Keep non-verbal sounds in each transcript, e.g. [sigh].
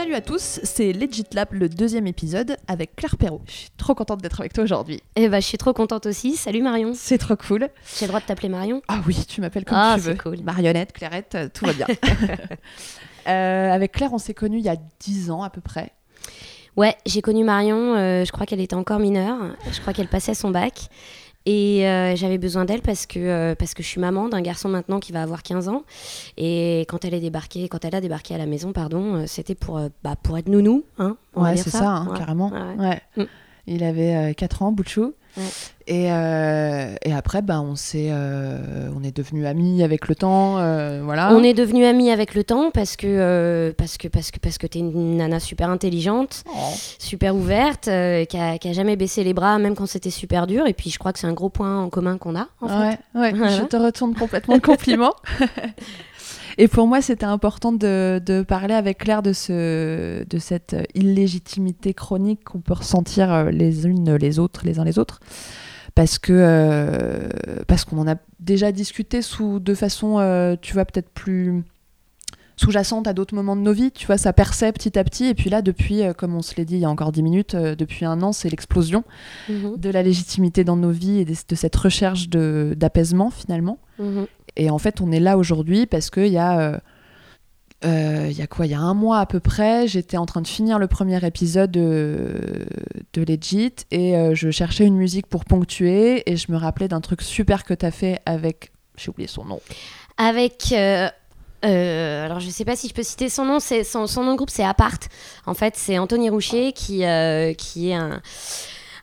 Salut à tous, c'est Legit Lab, le deuxième épisode avec Claire Perrault. Je suis trop contente d'être avec toi aujourd'hui. Eh bah, je suis trop contente aussi. Salut Marion. C'est trop cool. J'ai le droit de t'appeler Marion Ah oui, tu m'appelles comme Ah, tu veux. c'est cool. Marionnette, Clairette, euh, tout va bien. [laughs] [laughs] Euh, avec Claire, on s'est connus il y a 10 ans à peu près. Ouais, j'ai connu Marion, euh, je crois qu'elle était encore mineure. Je crois qu'elle passait son bac. Et euh, j'avais besoin d'elle parce que, euh, parce que je suis maman d'un garçon maintenant qui va avoir 15 ans. Et quand elle est débarquée, quand elle a débarqué à la maison, pardon, euh, c'était pour, bah, pour être nounou. Hein, on Ouais, c'est ça, hein, Ouais. carrément. Ouais. Ouais. Mm. Il avait 4 ans, Bouchou. Ouais. Et, euh, et après, bah, on, s'est, euh, on est devenus amis avec le temps. euh, voilà. On est devenus amis avec le temps parce que, parce que, parce que, parce que t'es une nana super intelligente. Oh. super ouverte, qui, a, qui a jamais baissé les bras, même quand c'était super dur. Et puis je crois que c'est un gros point en commun qu'on a. En fait. Ouais, ouais, [laughs] Voilà. je te retourne complètement le compliment. [laughs] Et pour moi, c'était important de, de parler avec Claire de, ce, de cette illégitimité chronique qu'on peut ressentir euh, les unes les autres, les uns les autres. Parce que euh, parce qu'on en a déjà discuté sous de façon, euh, tu vois, peut-être plus sous-jacente à d'autres moments de nos vies. Tu vois, ça perçait petit à petit. Et puis là, depuis, euh, comme on se l'est dit il y a encore 10 minutes, euh, depuis un an, c'est l'explosion Mhm, de la légitimité dans nos vies et de, de cette recherche d'apaisement finalement. mhm. Et en fait, on est là aujourd'hui parce qu'il y a. euh, euh, il y a quoi Il y a un mois à peu près, j'étais en train de finir le premier épisode de, de Legit et euh, je cherchais une musique pour ponctuer et je me rappelais d'un truc super que tu as fait avec. J'ai oublié son nom. Avec. alors, je sais pas si je peux citer son nom. Son, son nom de groupe, c'est Apart. En fait, c'est Anthony Roucher qui, qui est un,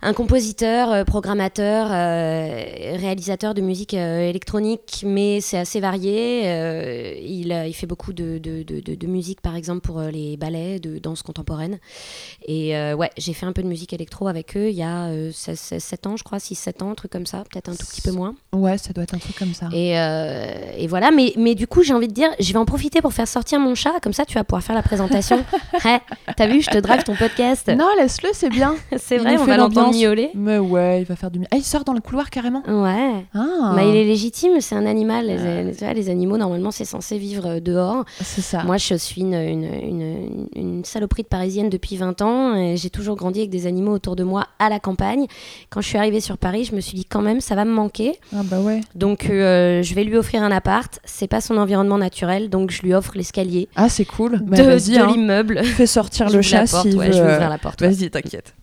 un compositeur, euh, programmateur, euh, réalisateur de musique euh, électronique, mais c'est assez varié. Il, il fait beaucoup de, de, de, de- de musique, par exemple, pour les ballets, de danse contemporaine. Et ouais, j'ai fait un peu de musique électro avec eux il y a 7 ans, je crois, 6-7 ans, un truc comme ça, peut-être un tout petit peu moins. Ouais, ça doit être un truc comme ça. Et, et voilà, mais, mais du coup, j'ai envie de dire, je vais en profiter pour faire sortir mon chat, comme ça tu vas pouvoir faire la présentation. [laughs] Ouais, T'as vu, je te drive ton podcast. Non, laisse-le, c'est bien. [laughs] C'est vrai, on va l'entendre. Miauler. Mais ouais, il va faire du. Ah, il sort dans le couloir carrément. Ouais. Ah, Bah, il est légitime, c'est un animal. Les, animaux, normalement, c'est censé vivre euh, dehors. c'est ça. Moi, je suis une, une, une, une saloperie de parisienne depuis 20 ans. et J'ai toujours grandi avec des animaux autour de moi à la campagne. Quand je suis arrivée sur Paris, je me suis dit quand même, ça va me manquer. Ah bah ouais. Donc, euh, je vais lui offrir un appart. C'est pas son environnement naturel, donc je lui offre l'escalier Ah, c'est cool. Bah, de, vas-y, de hein. l'immeuble. fais sortir [laughs] le chat porte, s'il ouais, veut. je vais ouvrir la porte. ouais. Vas-y, t'inquiète.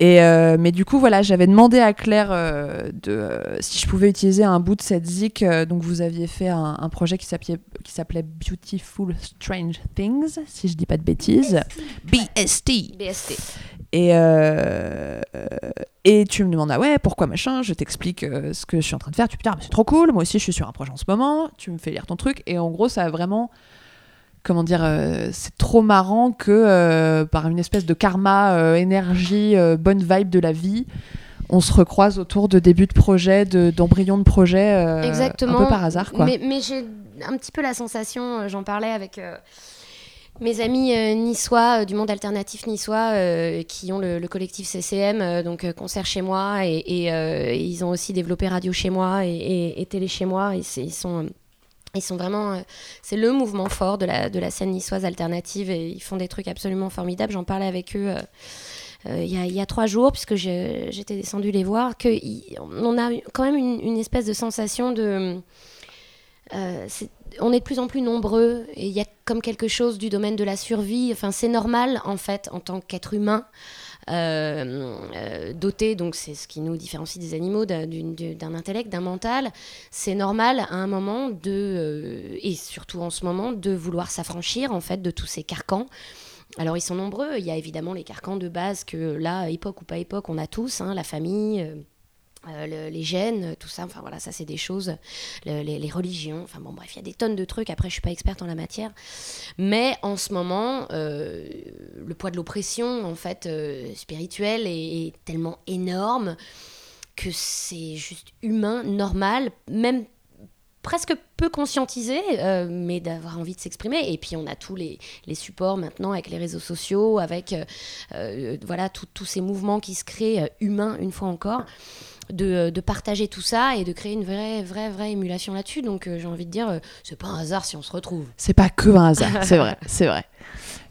Et euh, mais du coup, voilà, j'avais demandé à Claire euh, de, euh, si je pouvais utiliser un bout de cette zik. donc, vous aviez fait un, un projet qui s'appelait, Beautiful Strange Things, si je dis pas de bêtises. BST. BST. Et, et tu me demandes, ah ouais, pourquoi machin Je t'explique ce que je suis en train de faire. Tu me dis, ah, mais c'est trop cool, moi aussi je suis sur un projet en ce moment. Tu me fais lire ton truc. Et en gros, ça a vraiment. Comment dire euh, C'est trop marrant que euh, par une espèce de karma, euh, énergie, bonne vibe de la vie, on se recroise autour de débuts de projet, de- d'embryons de, projet. euh, Exactement. Un peu par hasard, quoi. Mais, mais j'ai un petit peu la sensation, j'en parlais avec mes amis euh, niçois, euh, du monde alternatif niçois, euh, qui ont le, le collectif CCM, donc concert chez moi, et, et, et ils ont aussi développé radio chez moi et, et- télé chez moi. Et ils sont. Ils sont vraiment, euh, c'est le mouvement fort de la, de la scène niçoise alternative et ils font des trucs absolument formidables. J'en parlais avec eux euh, euh, il y, y a trois jours, puisque j'étais descendue les voir, qu'on a quand même une, espèce de sensation de. on est de plus en plus nombreux et il y a comme quelque chose du domaine de la survie. Enfin, c'est normal en fait en tant qu'être humain. Euh, euh, doté, donc c'est ce qui nous différencie des animaux, d'un intellect, d'un mental, c'est normal à un moment de, euh, et surtout en ce moment, de vouloir s'affranchir en fait de tous ces carcans. Alors ils sont nombreux, il y a évidemment les carcans de base que là, époque ou pas époque, on a tous, hein, la famille, euh, euh, le- les gènes, tout ça, enfin voilà, ça c'est des choses, le- les, religions, enfin bon bref, il y a des tonnes de trucs, après je suis pas experte en la matière, mais en ce moment, euh, le poids de l'oppression en fait euh, spirituelle est, est tellement énorme que c'est juste humain, normal, même presque peu conscientisé, euh, mais d'avoir envie de s'exprimer. Et puis on a tous les, les supports maintenant avec les réseaux sociaux, avec euh, euh, voilà tous ces mouvements qui se créent humains une fois encore. De, de partager tout ça et de créer une vraie, vraie, vraie émulation là-dessus. Donc euh, j'ai envie de dire, euh, c'est pas un hasard si on se retrouve. C'est pas que un hasard, [laughs] c'est vrai, c'est vrai.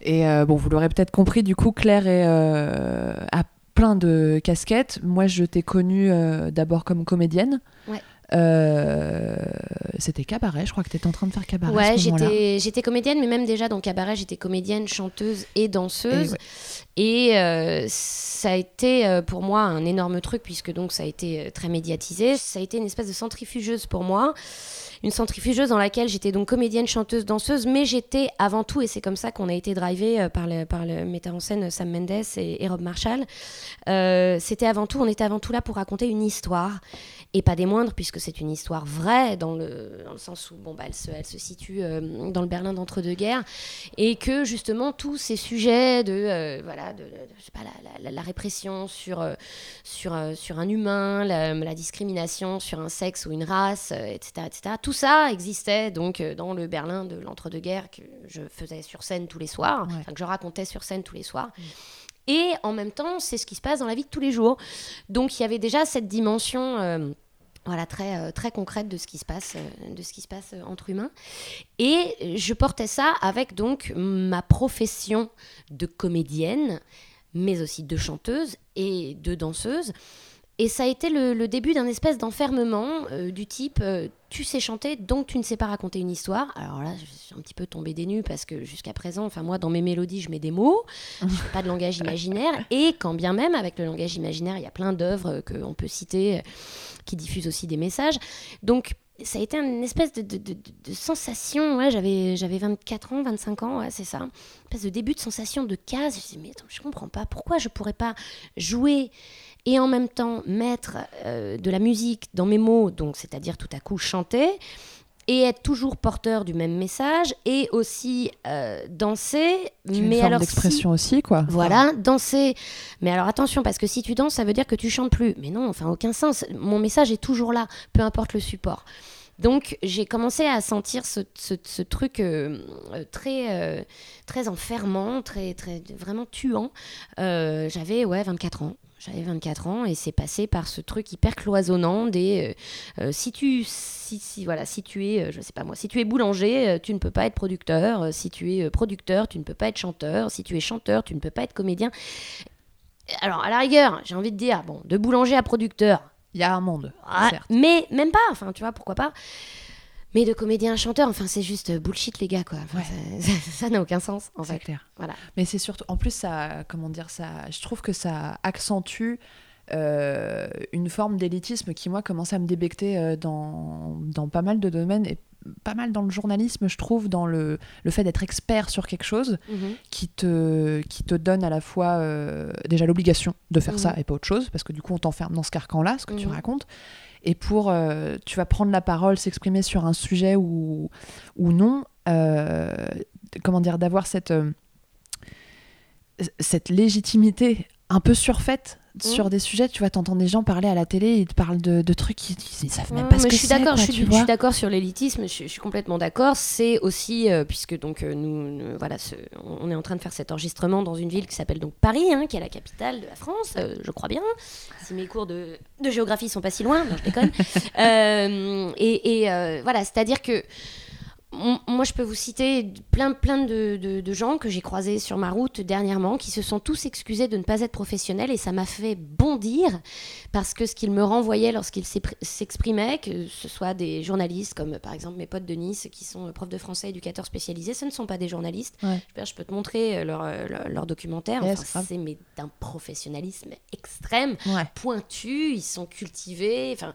Et bon, vous l'aurez peut-être compris, du coup, Claire est, a plein de casquettes. Moi, je t'ai connue d'abord comme comédienne. Ouais. Euh, c'était cabaret, je crois que tu étais en train de faire cabaret. Ouais, j'étais, j'étais comédienne, mais même déjà dans cabaret, j'étais comédienne, chanteuse et danseuse. Et, euh, ça a été euh, pour moi un énorme truc, puisque donc ça a été très médiatisé. Ça a été une espèce de centrifugeuse pour moi une centrifugeuse dans laquelle j'étais donc comédienne, chanteuse, danseuse, mais j'étais avant tout, et c'est comme ça qu'on a été drivé par le, par le metteur en scène Sam Mendes et, Rob Marshall, euh, c'était avant tout, on était avant tout là pour raconter une histoire, et pas des moindres, puisque c'est une histoire vraie, dans le, dans le sens où bon, bah, elle, se, elle se situe euh, dans le Berlin d'entre-deux-guerres, et que justement tous ces sujets de, voilà, de, je sais pas, la, la, répression sur, sur, sur un humain, la, la, discrimination sur un sexe ou une race, etc., etc., tout ça existait donc euh, dans le Berlin de l'entre-deux-guerres que je faisais sur scène tous les soirs, que je racontais sur scène tous les soirs. Mm. Et en même temps, c'est ce qui se passe dans la vie de tous les jours. Donc il y avait déjà cette dimension euh, voilà, très, euh, très concrète de ce qui se passe, de ce qui se passe entre humains. Et je portais ça avec donc ma profession de comédienne, mais aussi de chanteuse et de danseuse. Et ça a été le, début d'un espèce d'enfermement euh, du type euh, tu sais chanter donc tu ne sais pas raconter une histoire. Alors là, je suis un petit peu tombée des nues parce que jusqu'à présent, enfin moi dans mes mélodies, je mets des mots, je fais pas de langage imaginaire. [laughs] Et quand bien même avec le langage imaginaire, il y a plein d'œuvres qu'on peut citer qui diffusent aussi des messages. Donc ça a été une espèce de, de, de, sensation, ouais, j'avais, j'avais 24 ans, 25 ans, ouais, c'est ça, une espèce de début de sensation de case, je me suis dit, mais attends, je comprends pas, pourquoi je pourrais pas jouer et en même temps mettre euh, de la musique dans mes mots, donc c'est-à-dire tout à coup chanter, et être toujours porteur du même message, et aussi euh, danser. Une mais forme alors d'expression aussi, quoi. Voilà, danser. Mais alors attention, parce que si tu danses, ça veut dire que tu chantes plus. Mais non, enfin aucun sens. Mon message est toujours là, peu importe le support. Donc j'ai commencé à sentir ce, ce, truc euh, très, très enfermant, très, très, vraiment tuant. J'avais ouais, 24 ans. J'avais 24 ans et c'est passé par ce truc hyper cloisonnant des euh, euh, si tu si, si, voilà si tu es euh, je sais pas moi si tu es boulanger tu ne peux pas être producteur. Si tu es producteur tu ne peux pas être chanteur. Si tu es chanteur tu ne peux pas être comédien. Alors à la rigueur j'ai envie de dire bon de boulanger à producteur il y a un monde ah, mais même pas enfin tu vois pourquoi pas? Mais de comédien à chanteur, enfin, c'est juste bullshit, les gars, quoi. [laughs] Ça n'a aucun sens, en fait. clair. Voilà. Mais c'est surtout, en plus, ça, comment dire, ça, je trouve que ça accentue euh, une forme d'élitisme qui, moi, commence à me débecter euh, dans, dans pas mal de domaines et pas mal dans le journalisme, je trouve, dans le, le fait d'être expert sur quelque chose mhm. qui, te, qui te donne à la fois euh, déjà l'obligation de faire ça mhm. et pas autre chose, parce que du coup on t'enferme dans ce carcan-là, ce que tu mhm. racontes, et pour, euh, tu vas prendre la parole, s'exprimer sur un sujet ou, ou non, euh, comment dire, d'avoir cette, cette légitimité un peu surfaite sur mmh. des sujets, tu vois, t'entends des gens parler à la télé, ils te parlent de, de trucs qu'ils ils savent même pas ce que c'est. Je suis d'accord sur l'élitisme, je, suis complètement d'accord. C'est aussi, puisque donc nous, voilà, on est en train de faire cet enregistrement dans une ville qui s'appelle donc Paris, hein, qui est la capitale de la France, je crois bien. Si mes cours de, de géographie sont pas si loin, non, je déconne. [laughs] et, et voilà, c'est-à-dire que moi, je peux vous citer plein, plein de, gens que j'ai croisés sur ma route dernièrement qui se sont tous excusés de ne pas être professionnels et ça m'a fait bondir parce que ce qu'ils me renvoyaient lorsqu'ils s'exprimaient, que ce soit des journalistes comme par exemple mes potes de Nice qui sont profs de français, éducateurs spécialisés, ce ne sont pas des journalistes. Je, peux te montrer euh, leur, euh, leur, documentaire. c'est d'un professionnalisme extrême, pointu, ils sont cultivés. Enfin,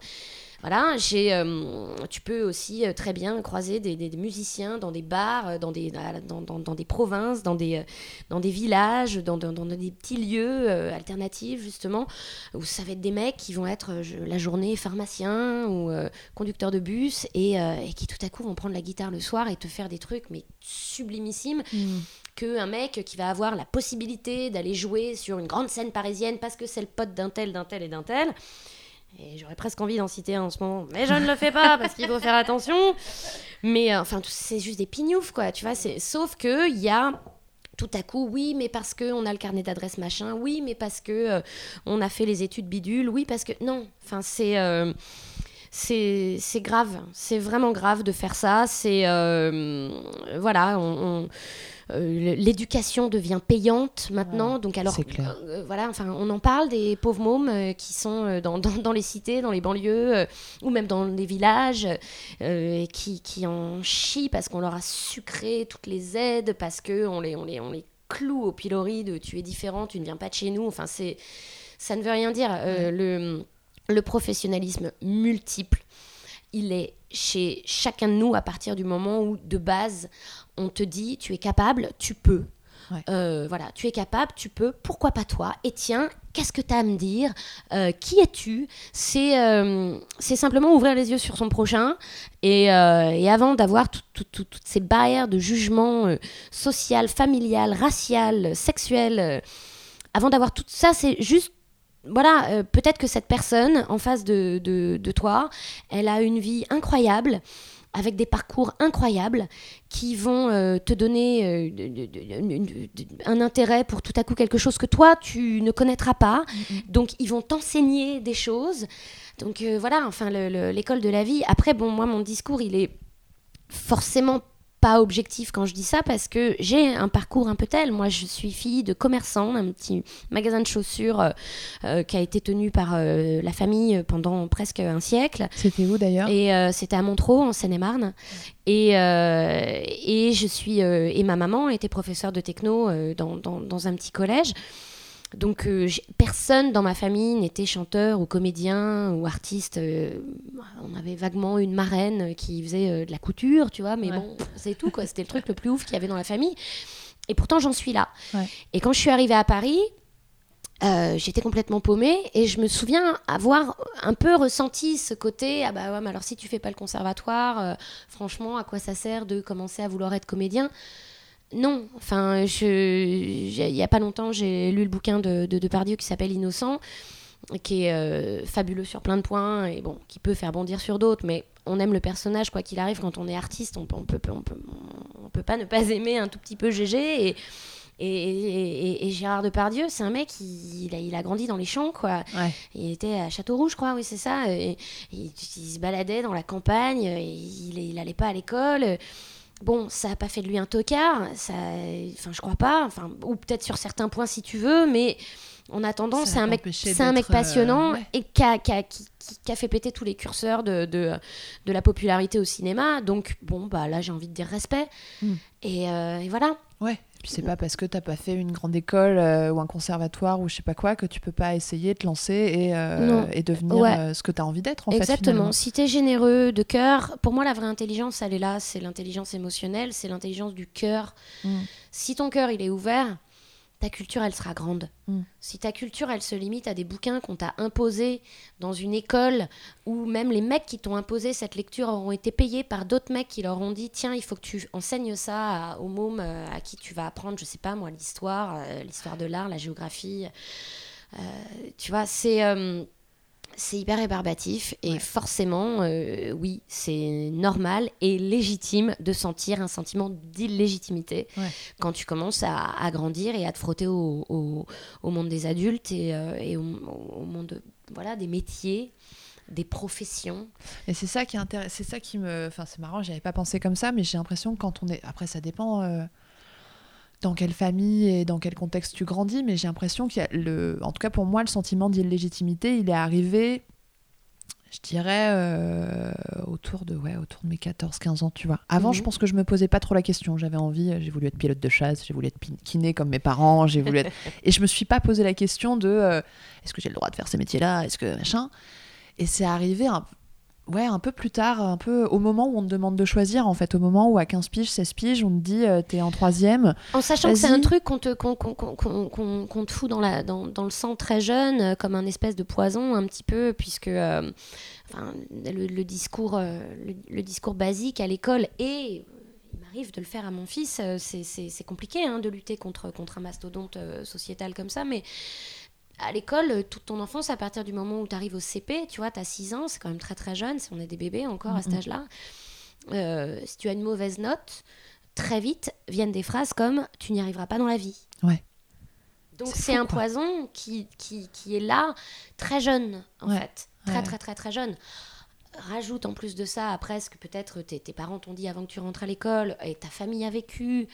voilà, j'ai, euh, tu peux aussi euh, très bien croiser des, musiciens dans des bars, euh, dans des, dans, dans, des provinces, dans des, dans des villages, dans, dans, des petits lieux alternatifs, justement, où ça va être des mecs qui vont être la journée pharmacien ou conducteur de bus et, et, qui tout à coup vont prendre la guitare le soir et te faire des trucs, mais sublimissimes. Mm. qu'un mec qui va avoir la possibilité d'aller jouer sur une grande scène parisienne parce que c'est le pote d'un tel, d'un tel et d'un tel, et j'aurais presque envie d'en citer en ce moment, mais je ne le fais pas parce qu'il faut faire attention. Mais euh, enfin, c'est juste des pignoufs, quoi. Tu vois, sauf que il y a tout à coup, oui, mais parce qu'on a le carnet d'adresse machin, oui, mais parce que euh, on a fait les études bidules, oui, parce que non. Enfin, c'est euh, c'est grave, c'est vraiment grave de faire ça. C'est voilà, on euh, l'éducation devient payante maintenant. donc alors, euh, voilà, enfin, on en parle des pauvres mômes euh, qui sont dans, dans, les cités, dans les banlieues ou même dans les villages, et qui, qui en chient parce qu'on leur a sucré toutes les aides, parce que on les, on les, on les cloue au pilori de tu es différent, tu ne viens pas de chez nous. Enfin, c'est ça ne veut rien dire. le, le professionnalisme multiple, il est chez chacun de nous à partir du moment où, de base, on te dit tu es capable, tu peux. Euh, voilà, tu es capable, tu peux, pourquoi pas toi? Et tiens, qu'est-ce que tu as à me dire? Euh, Qui es-tu? Euh, C'est simplement ouvrir les yeux sur son prochain et, avant d'avoir toutes ces barrières de jugement social, familial, racial, sexuel, avant d'avoir tout ça, c'est juste voilà, peut-être que cette personne en face de, de, toi, elle a une vie incroyable avec des parcours incroyables qui vont euh, te donner euh, un intérêt pour tout à coup quelque chose que toi, tu ne connaîtras pas. Mm-hmm. Donc, ils vont t'enseigner des choses. Donc, euh, voilà, enfin, l'école de la vie. Après, bon, moi, mon discours, il est forcément pas objectif quand je dis ça parce que j'ai un parcours un peu tel. Moi, je suis fille de commerçant d'un petit magasin de chaussures euh, euh, qui a été tenu par euh, la famille pendant presque un siècle. C'était où d'ailleurs? Et c'était à Montreux, en Seine-et-Marne. Et, et je suis et ma maman était professeure de techno dans, dans, dans un petit collège. Donc euh, personne dans ma famille n'était chanteur ou comédien ou artiste. Euh, on avait vaguement une marraine qui faisait euh, de la couture, tu vois, mais bon, c'est tout quoi. C'était le truc le plus ouf qu'il y avait dans la famille. Et pourtant j'en suis là. Et quand je suis arrivée à Paris, j'étais complètement paumée et je me souviens avoir un peu ressenti ce côté ah bah ouais mais alors si tu fais pas le conservatoire, franchement à quoi ça sert de commencer à vouloir être comédien? Non, enfin, il n'y a pas longtemps, j'ai lu le bouquin de, de Depardieu qui s'appelle Innocent, qui est euh, fabuleux sur plein de points et bon, qui peut faire bondir sur d'autres, mais on aime le personnage quoi qu'il arrive. Quand on est artiste, on, on peut, on peut, on peut pas ne pas aimer un tout petit peu GG et et, Gérard Depardieu, c'est un mec, il, il, a, grandi dans les champs, quoi. Il était à Châteauroux, je crois, oui, c'est ça. Et, il, se baladait dans la campagne, il, il allait pas à l'école. Bon, ça n'a pas fait de lui un tocard, ça, enfin, je crois pas, enfin, ou peut-être sur certains points si tu veux, mais en attendant, c'est un mec, c'est un mec passionnant euh, et qui a, qui, a, qui, qui a, fait péter tous les curseurs de, de, de, la popularité au cinéma. Donc, bon, bah là, j'ai envie de dire respect. Hmm. Et, euh, et, voilà. Ouais. Puis c'est pas parce que t'as pas fait une grande école euh, ou un conservatoire ou je sais pas quoi que tu peux pas essayer de te lancer et, euh, et devenir euh, ce que tu as envie d'être en Exactement. fait. si t'es généreux de cœur, pour moi la vraie intelligence elle est là, c'est l'intelligence émotionnelle, c'est l'intelligence du cœur. Mm. Si ton cœur il est ouvert, ta culture, elle sera grande. Mm. Si ta culture, elle se limite à des bouquins qu'on t'a imposés dans une école, ou même les mecs qui t'ont imposé cette lecture auront été payés par d'autres mecs qui leur ont dit tiens, il faut que tu enseignes ça aux mômes euh, à qui tu vas apprendre, je sais pas moi, l'histoire, euh, l'histoire de l'art, la géographie. Euh, tu vois, c'est c'est hyper rébarbatif et forcément, euh, oui, c'est normal et légitime de sentir un sentiment d'illégitimité quand tu commences à, grandir et à te frotter au, monde des adultes et, euh, au, monde voilà, des métiers des professions. Et c'est ça qui est c'est ça qui me, enfin c'est marrant, j'y avais pas pensé comme ça, mais j'ai l'impression que quand on est, après ça dépend. Euh, dans quelle famille et dans quel contexte tu grandis, mais j'ai l'impression qu'il y a le, en tout cas pour moi, le sentiment d'illégitimité, il est arrivé, je dirais, euh, autour de, ouais, autour de mes 14-15 ans, tu vois. Avant, je mhm. pense que je me posais pas trop la question. J'avais envie, j'ai voulu être pilote de chasse, j'ai voulu être kiné comme mes parents, j'ai voulu être... [laughs] et je me suis pas posé la question de, euh, est-ce que j'ai le droit de faire ces métiers-là, est-ce que machin. Et c'est arrivé un, ouais, un peu plus tard, un peu au moment où on te demande de choisir, en fait, au moment où à 15 piges, 16 piges, on te dit euh, t'es en troisième. En sachant que c'est un truc qu'on te, qu'on, te fout dans, la, dans, dans, le sang très jeune, euh, comme un espèce de poison, un petit peu, puisque euh, enfin, le, discours, le, discours basique à l'école et il m'arrive de le faire à mon fils, c'est compliqué hein, de lutter contre, contre un mastodonte sociétal comme ça, mais à l'école, euh, toute ton enfance, à partir du moment où tu arrives au CP, tu vois, tu as 6 ans, c'est quand même très très jeune, si on est des bébés encore à cet âge-là. Euh, si tu as une mauvaise note, très vite viennent des phrases comme Tu n'y arriveras pas dans la vie. Ouais. Donc c'est un poison qui, qui, qui, est là très jeune, en fait. Très, très, très, très jeune. rajoute en plus de ça après ce que peut-être tes, tes parents t'ont dit avant que tu rentres à l'école et ta famille a vécu,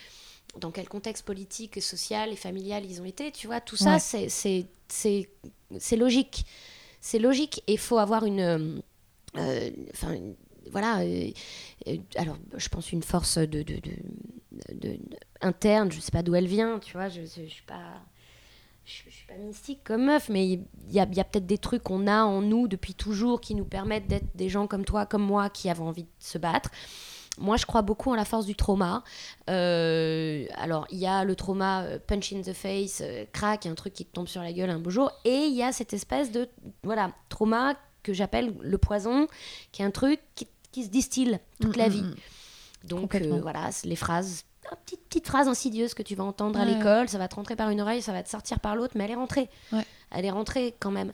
dans quel contexte politique, social et familial ils ont été, tu vois, tout ça, Ouais. c'est- c'est c'est- c'est logique. C'est logique et il faut avoir une. euh, euh, Enfin, voilà. euh, euh, alors, je pense une force de, de, de- interne, je sais pas d'où elle vient, tu vois, je, je, je suis pas. Je, je suis pas mystique comme meuf, mais il y a, il y a peut-être des trucs qu'on a en nous depuis toujours qui nous permettent d'être des gens comme toi, comme moi, qui avons envie de se battre. Moi, je crois beaucoup en la force du trauma. Euh, alors, il y a le trauma euh, punch in the face, euh, crack, un truc qui te tombe sur la gueule un beau jour. Et il y a cette espèce de voilà, trauma que j'appelle le poison, qui est un truc qui, qui se distille toute la Mm, vie. mm, mm. Donc euh, voilà, les phrases, petite, petite phrase insidieuse que tu vas entendre à l'école, ça va te rentrer par une oreille, ça va te sortir par l'autre, mais elle est rentrée. Ouais. Elle est rentrée quand même.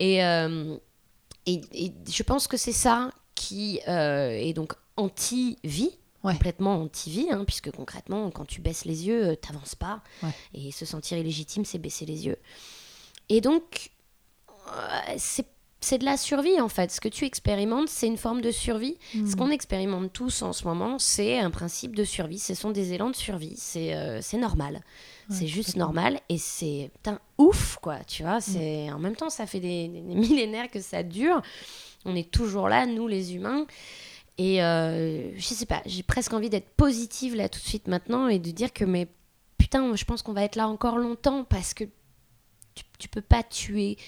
Et, euh, et, et je pense que c'est ça qui est donc anti-vie. Ouais. complètement anti-vie, hein, puisque concrètement, quand tu baisses les yeux, euh, t'avances pas. Ouais. Et se sentir illégitime, c'est baisser les yeux. Et donc, euh, c'est de la survie en fait. Ce que tu expérimentes, c'est une forme de survie. Mm. Ce qu'on expérimente tous en ce moment, c'est un principe de survie. Ce sont des élans de survie. C'est euh, normal. c'est juste normal et c'est putain, ouf quoi. Tu vois, c'est en même temps, ça fait des millénaires que ça dure. On est toujours là, nous les humains. Et euh, je sais pas, j'ai presque envie d'être positive là tout de suite maintenant et de dire que mais putain, je pense qu'on va être là encore longtemps parce que tu, tu peux pas tuer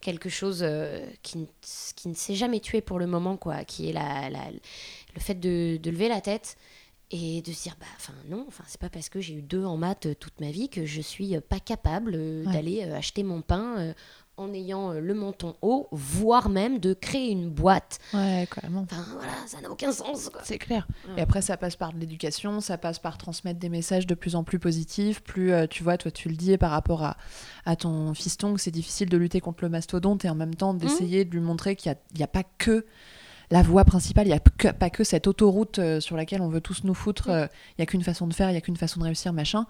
quelque chose euh, qui, ne- qui ne s'est jamais tué pour le moment, quoi, qui est la, la- le fait de, de lever la tête et de se dire, bah, enfin non, enfin c'est pas parce que j'ai eu deux en maths euh, toute ma vie que je suis pas capable euh, Ouais. d'aller euh, acheter mon pain euh, en ayant euh, le menton haut, voire même de créer une boîte. Ouais, carrément. Enfin voilà, ça n'a aucun sens. C'est clair. Ouais. Et après, ça passe par de l'éducation, ça passe par transmettre des messages de plus en plus positifs. Plus, euh, tu vois, toi, tu le dis par rapport à, à ton fiston, que c'est difficile de lutter contre le mastodonte et en même temps d'essayer de lui montrer qu'il n'y a, pas que la voie principale, il n'y a que- pas que cette autoroute euh, sur laquelle on veut tous nous foutre. euh, Il n'y a qu'une façon de faire, il n'y a qu'une façon de réussir, machin.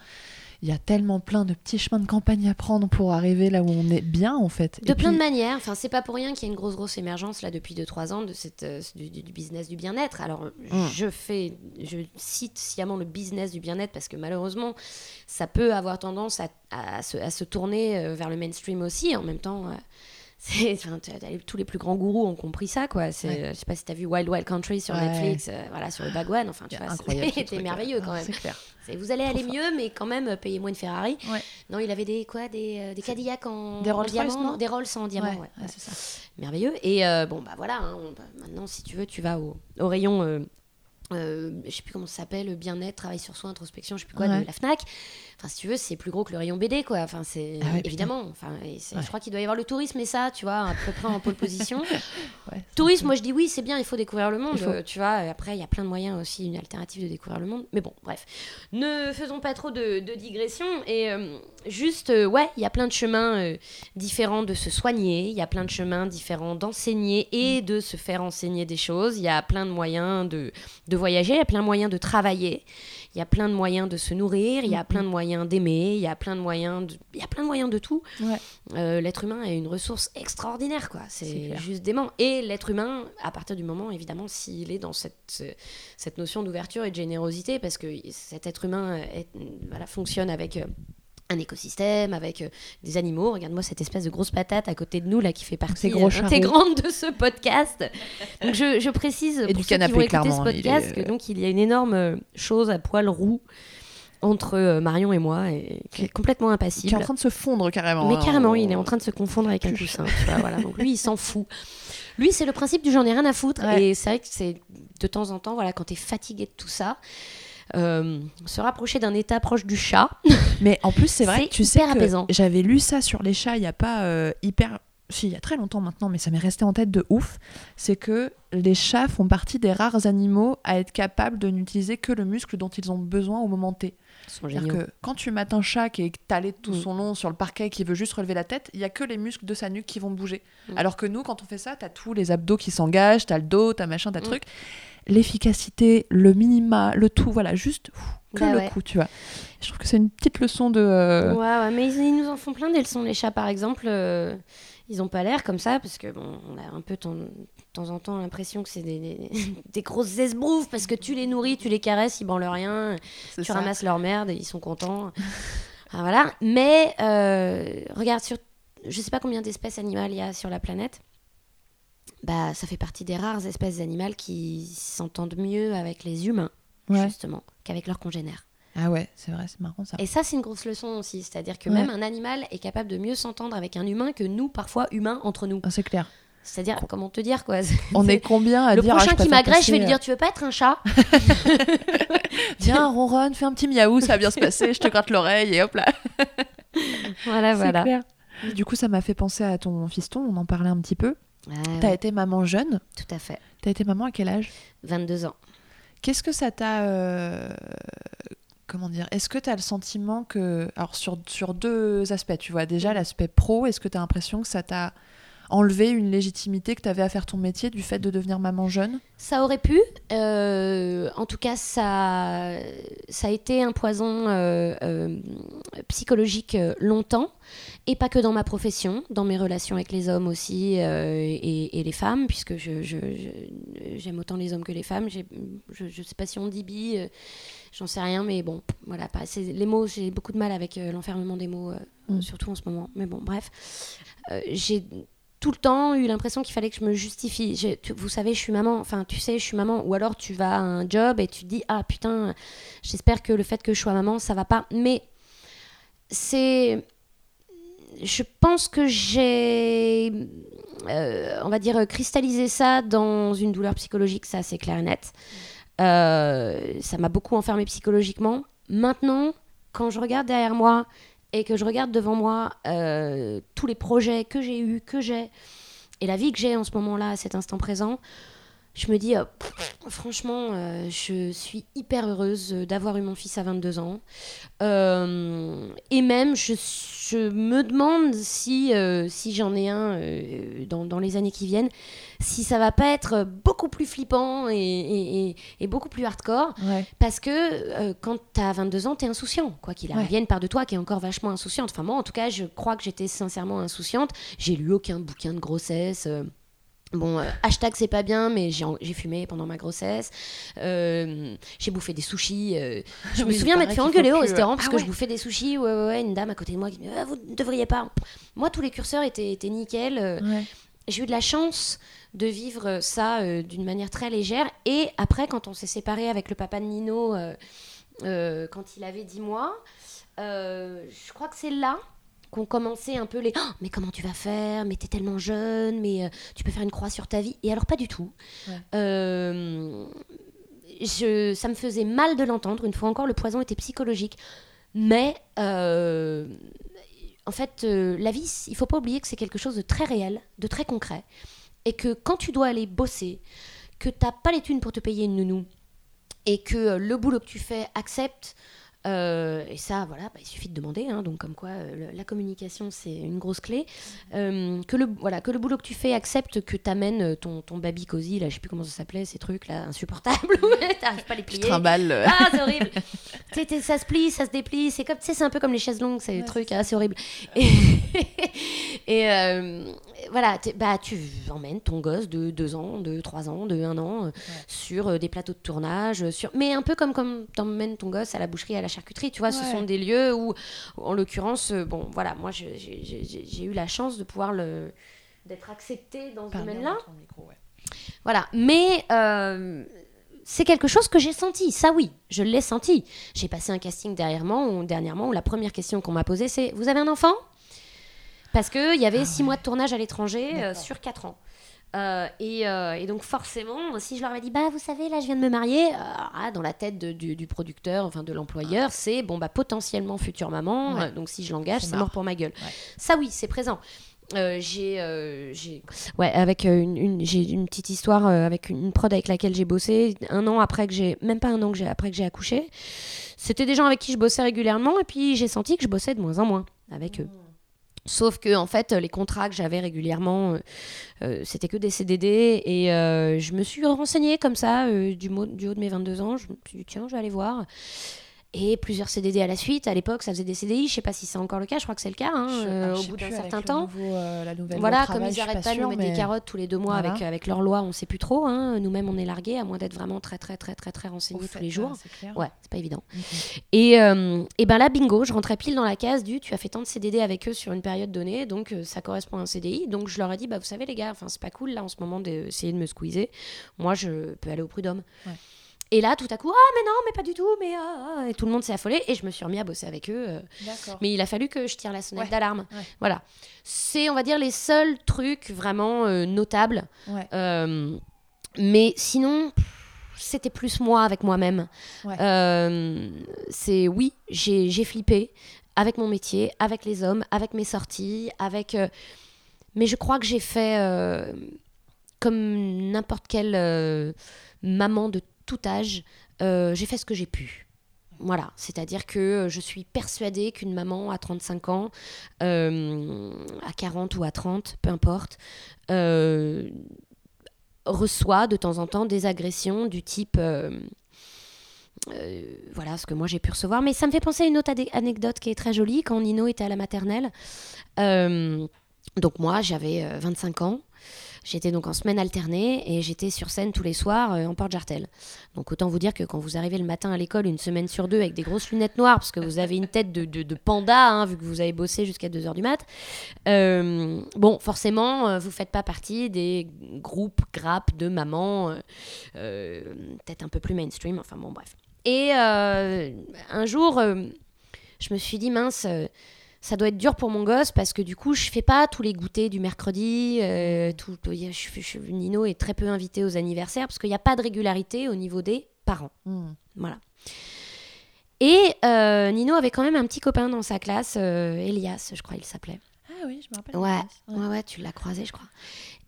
Il y a tellement plein de petits chemins de campagne à prendre pour arriver là où on est bien, en fait. De Et plein puis- de manières. Enfin, c'est pas pour rien qu'il y a une grosse, grosse émergence là depuis 2-3 ans de cette, euh, du, business du bien-être. Alors, Mm. je fais, je cite sciemment le business du bien-être parce que malheureusement, ça peut avoir tendance à, à se, à se tourner euh, vers le mainstream aussi. En même temps, euh, enfin, tous les plus grands gourous ont compris ça, quoi. Ouais. je sais pas si t'as vu Wild Wild Country sur Ouais. Netflix, euh, voilà, sur le Bagwan. Enfin, tu vois, c'était [laughs] merveilleux quand Ah, même. Clair. C'est- vous allez Trop aller fort. mieux, mais quand même, euh, payez moins une Ferrari. Ouais. Non, il avait des quoi, des, euh, des Cadillac en, Des en Rolls-Royce, diamant, non des Rolls en diamant. Ça. Merveilleux. Et euh, bon, bah voilà, hein, on- bah, maintenant, si tu veux, tu vas au, au rayon, euh, je sais plus comment ça s'appelle, bien-être, travail sur soi, introspection, je sais plus quoi, Ouais. de la Fnac. Enfin, si tu veux, c'est plus gros que le rayon BD, quoi. Enfin, c'est Ah ouais, évidemment. Enfin, Ouais. je crois qu'il doit y avoir le tourisme et ça, tu vois, à peu près en pole position. [laughs] Tourisme, moi je dis oui, c'est bien, il faut découvrir le monde, faut. euh, tu vois. Après, il y a plein de moyens aussi, une alternative de découvrir le monde. Mais bon, bref, ne faisons pas trop de, de digressions. Et euh, juste, euh, ouais, il y a plein de chemins différents de se soigner, il y a plein de chemins différents d'enseigner et Mm. de se faire enseigner des choses. Il y a plein de moyens de, de voyager, il y a plein de moyens de travailler, il y a plein de moyens de se nourrir, il y a Mhm. plein de moyens d'aimer, il y a plein de moyens de, il y a plein de moyens de tout. Ouais. Euh, l'être humain est une ressource extraordinaire, quoi. C'est juste dément. Et l'être humain, à partir du moment, évidemment, s'il est dans cette, ce- cette notion d'ouverture et de générosité, parce que cet être humain est- voilà, fonctionne avec. Euh, un écosystème avec euh, des animaux. Regarde-moi cette espèce de grosse patate à côté de nous là qui fait partie gros euh, intégrante de ce podcast. [laughs] Donc je, je précise Et pour du ceux qui vont écouter ce il podcast est- que donc il y a une énorme euh, chose à poil roux entre euh, Marion et moi et qui est complètement impassible. qui est en train de se fondre carrément. Mais hein, carrément, en- il est en train de se confondre avec un coussin. Tu vois, voilà. Donc lui, il s'en fout. Lui, c'est le principe du j'en ai rien à foutre. Ouais. Et c'est vrai que c'est de temps en temps, voilà, quand t'es fatigué de tout ça, euh, se rapprocher d'un état proche du chat. [laughs] Mais en plus, c'est vrai que tu sais que j'avais lu ça sur les chats il y a pas euh, hyper. Si, il y a très longtemps maintenant, mais ça m'est resté en tête de ouf. C'est que les chats font partie des rares animaux à être capables de n'utiliser que le muscle dont ils ont besoin au moment T. C'est-à-dire que quand tu mates un chat qui est de tout Mm. son long sur le parquet, qui veut juste relever la tête, il y a que les muscles de sa nuque qui vont bouger. Mm. Alors que nous, quand on fait ça, t'as tous les abdos qui s'engagent, t'as le dos, t'as machin, t'as Mm. truc. L'efficacité, le minima, le tout, voilà, juste ouf, que Bah le ouais. coup, tu vois. Je trouve que c'est une petite leçon de. euh, Ouais, ouais, mais ils, ils nous en font plein des leçons. Les chats, par exemple, euh, ils ont pas l'air comme ça parce que bon, on a un peu ten- temps en temps l'impression que c'est des, des, [laughs] des grosses esbrouves parce que tu les nourris, tu les caresses, ils branlent rien, tu ça. ramasses leur merde et ils sont contents. Ah, voilà. Mais euh, regarde, sur, je sais pas combien d'espèces animales il y a sur la planète. Bah, ça fait partie des rares espèces animales qui s'entendent mieux avec les humains, Ouais. justement, qu'avec leurs congénères. Ah ouais, c'est vrai, c'est marrant ça. Et ça, c'est une grosse leçon aussi. C'est-à-dire que Ouais. même un animal est capable de mieux s'entendre avec un humain que nous, parfois humains, entre nous. Ah, c'est clair. C'est-à-dire, comment te dire quoi? On est combien à Le dire ah, prochain je qui m'agresse, je vais lui dire Tu veux pas être un chat? Euh, [laughs] Viens, ronronne, fais un petit miaou, ça va bien se passer, je te gratte l'oreille et hop là. Voilà, voilà. clair. Du coup, ça m'a fait penser à ton fiston, on en parlait un petit peu. Ouais, T'as ouais, été maman jeune. tout à fait. T'as été maman à quel âge 22 ans. Qu'est-ce que ça t'a. euh, Comment dire Est-ce que t'as le sentiment que. Alors, sur, sur deux aspects, tu vois. Déjà, l'aspect pro, est-ce que t'as l'impression que ça t'a enlevé une légitimité que t'avais à faire ton métier du fait de devenir maman jeune Ça aurait pu. euh, en tout cas, ça, ça a été un poison euh, euh, psychologique longtemps. Et pas que dans ma profession, dans mes relations avec les hommes aussi et, et les femmes, puisque je, je- je- j'aime autant les hommes que les femmes. Je ne sais pas si on dit bi, j'en sais rien, mais bon, voilà. Pas, les mots, j'ai beaucoup de mal avec l'enfermement des mots, Mm. surtout en ce moment. Mais bon, bref. J'ai tout le temps eu l'impression qu'il fallait que je me justifie. Vous savez, je suis maman. Enfin, tu sais, je suis maman. Ou alors tu vas à un job et tu te dis ah putain, j'espère que le fait que je sois maman, ça va pas. Mais c'est, je pense que j'ai, euh, on va dire, cristallisé ça dans une douleur psychologique. Ça, c'est clair et net. Euh, ça m'a beaucoup enfermé psychologiquement. Maintenant, quand je regarde derrière moi et que je regarde devant moi euh, tous les projets que j'ai eus, que j'ai, et la vie que j'ai en ce moment-là, à cet instant présent, je me dis, euh, pff, franchement, euh, je suis hyper heureuse d'avoir eu mon fils à 22 ans. Euh, et même, je, je me demande si, si j'en ai un dans, dans les années qui viennent, si ça va pas être beaucoup plus flippant et, et- et- et beaucoup plus hardcore. Ouais. Parce que quand t'as 22 ans, t'es insouciant, quoi qu'il Ouais. arrive. A une part de toi qui est encore vachement insouciante. Enfin, moi, en tout cas, je crois que j'étais sincèrement insouciante. J'ai lu aucun bouquin de grossesse. Bon, euh, hashtag c'est pas bien, mais j'ai fumé pendant ma grossesse. Euh, j'ai bouffé des sushis. euh, [laughs] je me Oui, souviens m'être fait engueuler au restaurant parce ah que je bouffais des sushis. Ouais, ouais, ouais, une dame à côté de moi qui me dit Ah, Vous ne devriez pas. Moi, tous les curseurs étaient, étaient nickel. Ouais. j'ai eu de la chance de vivre ça d'une manière très légère. Et après, quand on s'est séparé avec le papa de Nino, quand il avait 10 mois, je crois que c'est là qu'on commençait un peu les Ah, mais comment tu vas faire? Mais t'es tellement jeune mais euh, tu peux faire une croix sur ta vie et alors pas du tout Ouais. Euh, je, ça me faisait mal de l'entendre une fois encore le poison était psychologique mais euh, en fait, la vie, il faut pas oublier que c'est quelque chose de très réel, de très concret. Et que quand tu dois aller bosser, que tu n'as pas les thunes pour te payer une nounou, et que le boulot que tu fais accepte, euh, et ça, voilà, bah, il suffit de demander. hein, donc, comme quoi, euh, le- la communication, c'est une grosse clé. Euh, que, le, voilà, que le boulot que tu fais accepte que tu amènes ton, ton baby cosy, là, je sais plus comment ça s'appelait, ces trucs là, insupportables, [laughs] où t'arrives pas à les Tu plier. trimbales. euh, Ah, c'est horrible. Tu ça se plie, ça se déplie. C'est comme, tu sais, c'est un peu comme les chaises longues, c'est Ouais, le truc, ah, c'est horrible. [laughs] Et, et, euh, voilà, bah, tu emmènes ton gosse de 2 ans, de 3 ans, de 1 an sur euh, des plateaux de tournage, sur... mais un peu comme comme t'emmènes ton gosse à la boucherie, à la charcuterie. Tu vois, ce sont des lieux où, en l'occurrence, euh, bon, voilà, moi, j'ai eu la chance de pouvoir le d'être acceptée dans ce domaine-là. ouais. Voilà, mais euh, c'est quelque chose que j'ai senti, ça oui, je l'ai senti. J'ai passé un casting dernièrement où, dernièrement où la première question qu'on m'a posée c'est Vous avez un enfant? Parce qu'il y avait Ah six ouais. mois de tournage à l'étranger euh, sur quatre ans. Euh, et, euh, et donc forcément, si je leur avais dit bah vous savez là je viens de me marier, euh, ah, dans la tête de- du, du producteur, enfin de l'employeur, c'est bon bah potentiellement future maman, Ouais. donc si je l'engage C'est mort pour ma gueule. Ouais. Ça oui c'est présent. Euh, j'ai euh, j'ai ouais avec une, une- j'ai une petite histoire euh, avec une, une prod avec laquelle j'ai bossé un an après que j'ai même pas un an que j'ai après que j'ai accouché c'était des gens avec qui je bossais régulièrement et puis j'ai senti que je bossais de moins en moins avec eux Sauf que en fait, les contrats que j'avais régulièrement, euh, euh, c'était que des CDD et euh, je me suis renseignée comme ça du, du haut de mes 22 ans. Je me suis dit tiens, je vais aller voir. Et plusieurs CDD à la suite. À l'époque, ça faisait des CDI. Je sais pas si c'est encore le cas. Je crois que c'est le cas. Hein, Je- euh, je au bout d'un certain temps. nouveau, euh, la Voilà, comme ils je suis arrêtent pas pas de nous mettre des carottes tous les deux mois Voilà. avec, avec leur loi, on sait plus trop. hein. Nous-mêmes, on est largués, à moins d'être vraiment très, très, très, très, très, Au renseignés fait, tous les jours. c'est clair. Ouais, c'est pas évident. Et, euh, et ben là, bingo, je rentrais pile dans la case du tu as fait tant de CDD avec eux sur une période donnée, donc ça correspond à un CDI. Donc je leur ai dit, bah vous savez les gars, enfin c'est pas cool là en ce moment d'essayer de me squeezer. Moi, je peux aller au prud'homme. Ouais. Et là, tout à coup, ah mais non, mais pas du tout, mais ah, ah, et tout le monde s'est affolé et je me suis remis à bosser avec eux. euh. Mais il a fallu que je tire la sonnette Ouais. d'alarme. Ouais. Voilà. C'est, on va dire, les seuls trucs vraiment euh, notables. Ouais. Euh, mais sinon, c'était plus moi avec moi-même. Euh, c'est oui, j'ai j'ai flippé avec mon métier, avec les hommes, avec mes sorties, avec. mais je crois que j'ai fait comme n'importe quelle maman de tout âge. euh, j'ai fait ce que j'ai pu. Voilà, c'est-à-dire que euh, je suis persuadée qu'une maman à 35 ans, euh, à 40 ou à 30, peu importe, reçoit de temps en temps des agressions du type... voilà ce que moi j'ai pu recevoir. Mais ça me fait penser à une autre anecdote qui est très jolie. Quand Nino était à la maternelle, donc moi j'avais euh, 25 ans. J'étais donc en semaine alternée et j'étais sur scène tous les soirs euh, en porte-jartel. Donc autant vous dire que quand vous arrivez le matin à l'école une semaine sur deux avec des grosses lunettes noires, parce que vous avez une tête de, de- panda, hein, vu que vous avez bossé jusqu'à 2h du mat, euh, bon, forcément, euh, vous faites pas partie des groupes grappes de mamans, peut-être un peu plus mainstream, enfin bon, bref. Et un jour, je me suis dit, mince, ça doit être dur pour mon gosse parce que du coup, je fais pas tous les goûters du mercredi. euh, tout, je, je- Nino est très peu invité aux anniversaires parce qu'il n'y a pas de régularité au niveau des parents. Mhm. Voilà. Et euh, Nino avait quand même un petit copain dans sa classe, euh, Elias, je crois il s'appelait. Oui, je me rappelle. Ouais, Ouais. ouais, ouais, tu l'as croisé, je crois.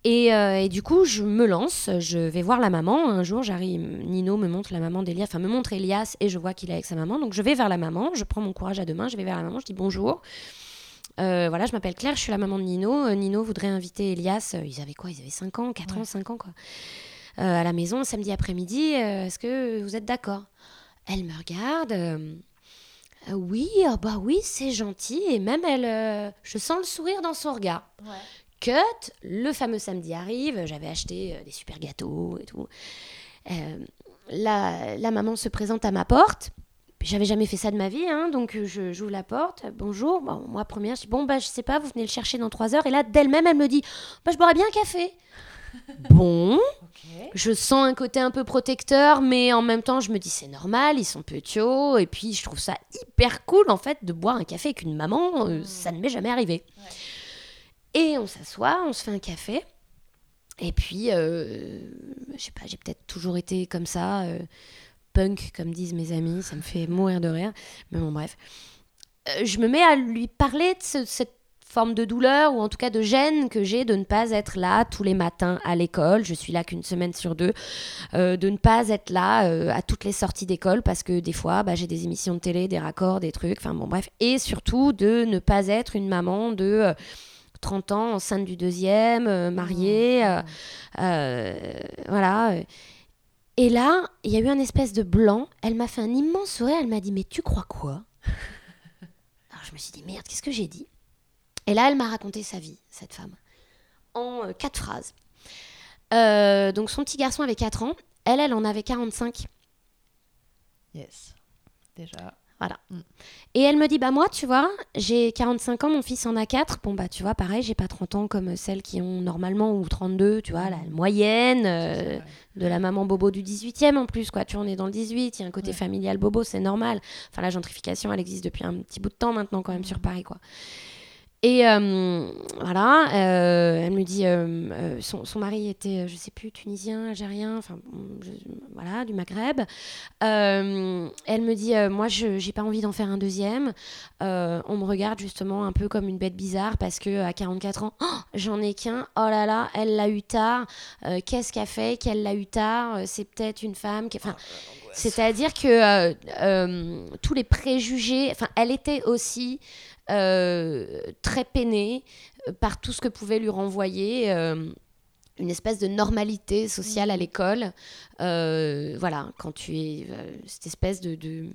Et, euh, et du coup, je me lance, je vais voir la maman. Un jour, j'arrive, Nino me montre la maman d'Elias, enfin me montre Elias, et je vois qu'il est avec sa maman. Donc je vais vers la maman, je prends mon courage à deux mains, je vais vers la maman, je dis bonjour. Euh, voilà, je m'appelle Claire, je suis la maman de Nino. Euh, Nino voudrait inviter Elias. ils avaient quoi Ils avaient 5 ans, 4 ans, Ouais. 5 ans, quoi. À la maison, samedi après-midi. Est-ce que vous êtes d'accord? Elle me regarde. Euh, Euh, oui, ah bah oui, c'est gentil. Et même elle, euh, je sens le sourire dans son regard. Ouais. Cut, le fameux samedi arrive, j'avais acheté euh, des super gâteaux et tout. Euh, la, la maman se présente à ma porte. J'avais jamais fait ça de ma vie, hein, donc je j'ouvre la porte. Bonjour, Bon, moi première, je dis bon bah je sais pas, vous venez le chercher dans trois heures. Et là d'elle-même, elle me dit bah je boirais bien un café. Bon, je sens un côté un peu protecteur, mais en même temps, je me dis c'est normal, ils sont petits, et puis je trouve ça hyper cool en fait de boire un café avec une maman, euh, ça ne m'est jamais arrivé. Et on s'assoit, on se fait un café, et puis euh, je sais pas, j'ai peut-être toujours été comme ça, euh, punk comme disent mes amis, ça me fait mourir de rire, mais bon bref. Euh, je me mets à lui parler de ce- cette forme de douleur ou en tout cas de gêne que j'ai de ne pas être là tous les matins à l'école. Je suis là qu'une semaine sur deux. Euh, de ne pas être là euh, à toutes les sorties d'école parce que des fois bah, j'ai des émissions de télé, des raccords, des trucs, enfin bon bref. Et surtout de ne pas être une maman de euh, 30 ans enceinte du deuxième, euh, mariée. euh, euh, voilà. euh. Et là, il y a eu un espèce de blanc. Elle m'a fait un immense sourire. Elle m'a dit Mais tu crois quoi? [laughs] Alors je me suis dit Merde, qu'est-ce que j'ai dit? Et là, elle m'a raconté sa vie, cette femme, en euh, quatre phrases. Euh, donc son petit garçon avait 4 ans. Elle, elle en avait 45. Yes. Déjà. Et elle me dit, bah moi, tu vois, j'ai 45 ans, mon fils en a 4. Bon, bah tu vois, pareil, j'ai pas 30 ans comme celles qui ont normalement, ou 32, tu vois, la moyenne euh, de la maman bobo du 18e en plus, quoi. Tu vois, on est dans le 18, il y a un côté Ouais. familial bobo, c'est normal. Enfin, la gentrification, elle existe depuis un petit bout de temps maintenant, quand même, sur Paris, quoi. Et euh, voilà, euh, elle me dit, euh, son, son mari était, je sais plus, tunisien, algérien, enfin, voilà, du Maghreb. Elle me dit, moi, je j'ai pas envie d'en faire un deuxième. On me regarde justement un peu comme une bête bizarre parce que à 44 ans, Oh, j'en ai qu'un. Oh là là, elle l'a eu tard. Qu'est-ce qu'elle fait qu'elle l'a eu tard? C'est peut-être une femme qui. Enfin, c'est-à-dire que tous les préjugés. Enfin, elle était aussi très peinée euh, par tout ce que pouvait lui renvoyer. euh, une espèce de normalité sociale à l'école. Euh, voilà, quand tu es. euh, cette espèce de. de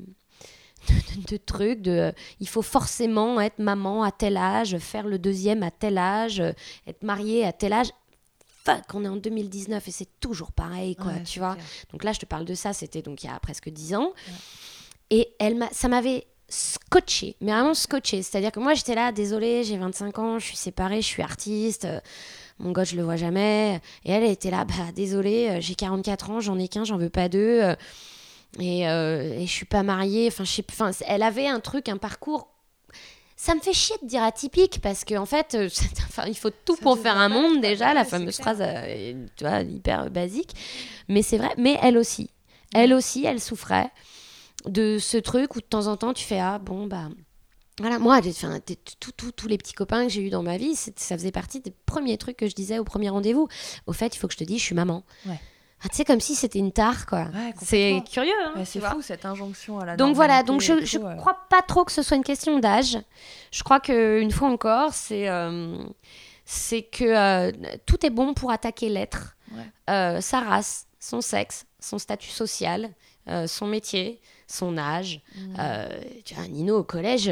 [laughs] de, trucs, de euh, il faut forcément être maman à tel âge, faire le deuxième à tel âge, euh, être mariée à tel âge. Fuck, on est en 2019 et c'est toujours pareil, quoi, tu vois. Donc là, je te parle de ça, c'était donc il y a presque 10 ans. Et elle ça m'avait scotché, mais vraiment scotché. C'est-à-dire que moi, j'étais là, désolée, j'ai 25 ans, je suis séparée, je suis artiste, euh, mon gosse, je le vois jamais. Et elle, était là, bah désolée, j'ai 44 ans, j'en ai qu'un, j'en veux pas deux. Et, euh, et je suis pas mariée. Enfin, je enfin, elle avait un truc, un parcours. Ça me fait chier de dire atypique parce qu'en en fait, euh, [laughs] enfin, il faut tout pour faire un monde déjà. la fameuse phrase, euh, tu vois, hyper basique. Mais c'est vrai. Mais elle aussi, elle aussi, elle souffrait de ce truc où de temps en temps tu fais ah bon bah voilà, moi, tous les petits copains que j'ai eu dans ma vie, ça faisait partie des premiers trucs que je disais au premier rendez-vous. Au fait, il faut que je te dise, je suis maman. Ouais. Ah, tu sais, comme si c'était une tare, quoi. c'est curieux. Hein, c'est fou, cette injonction à la Donc voilà, donc je ne crois pas trop que ce soit une question d'âge. Je crois qu'une fois encore, c'est euh, c'est que euh, tout est bon pour attaquer l'être, euh, sa race, son sexe, son statut social, son métier, son âge. Mmh. tu vois, Nino au collège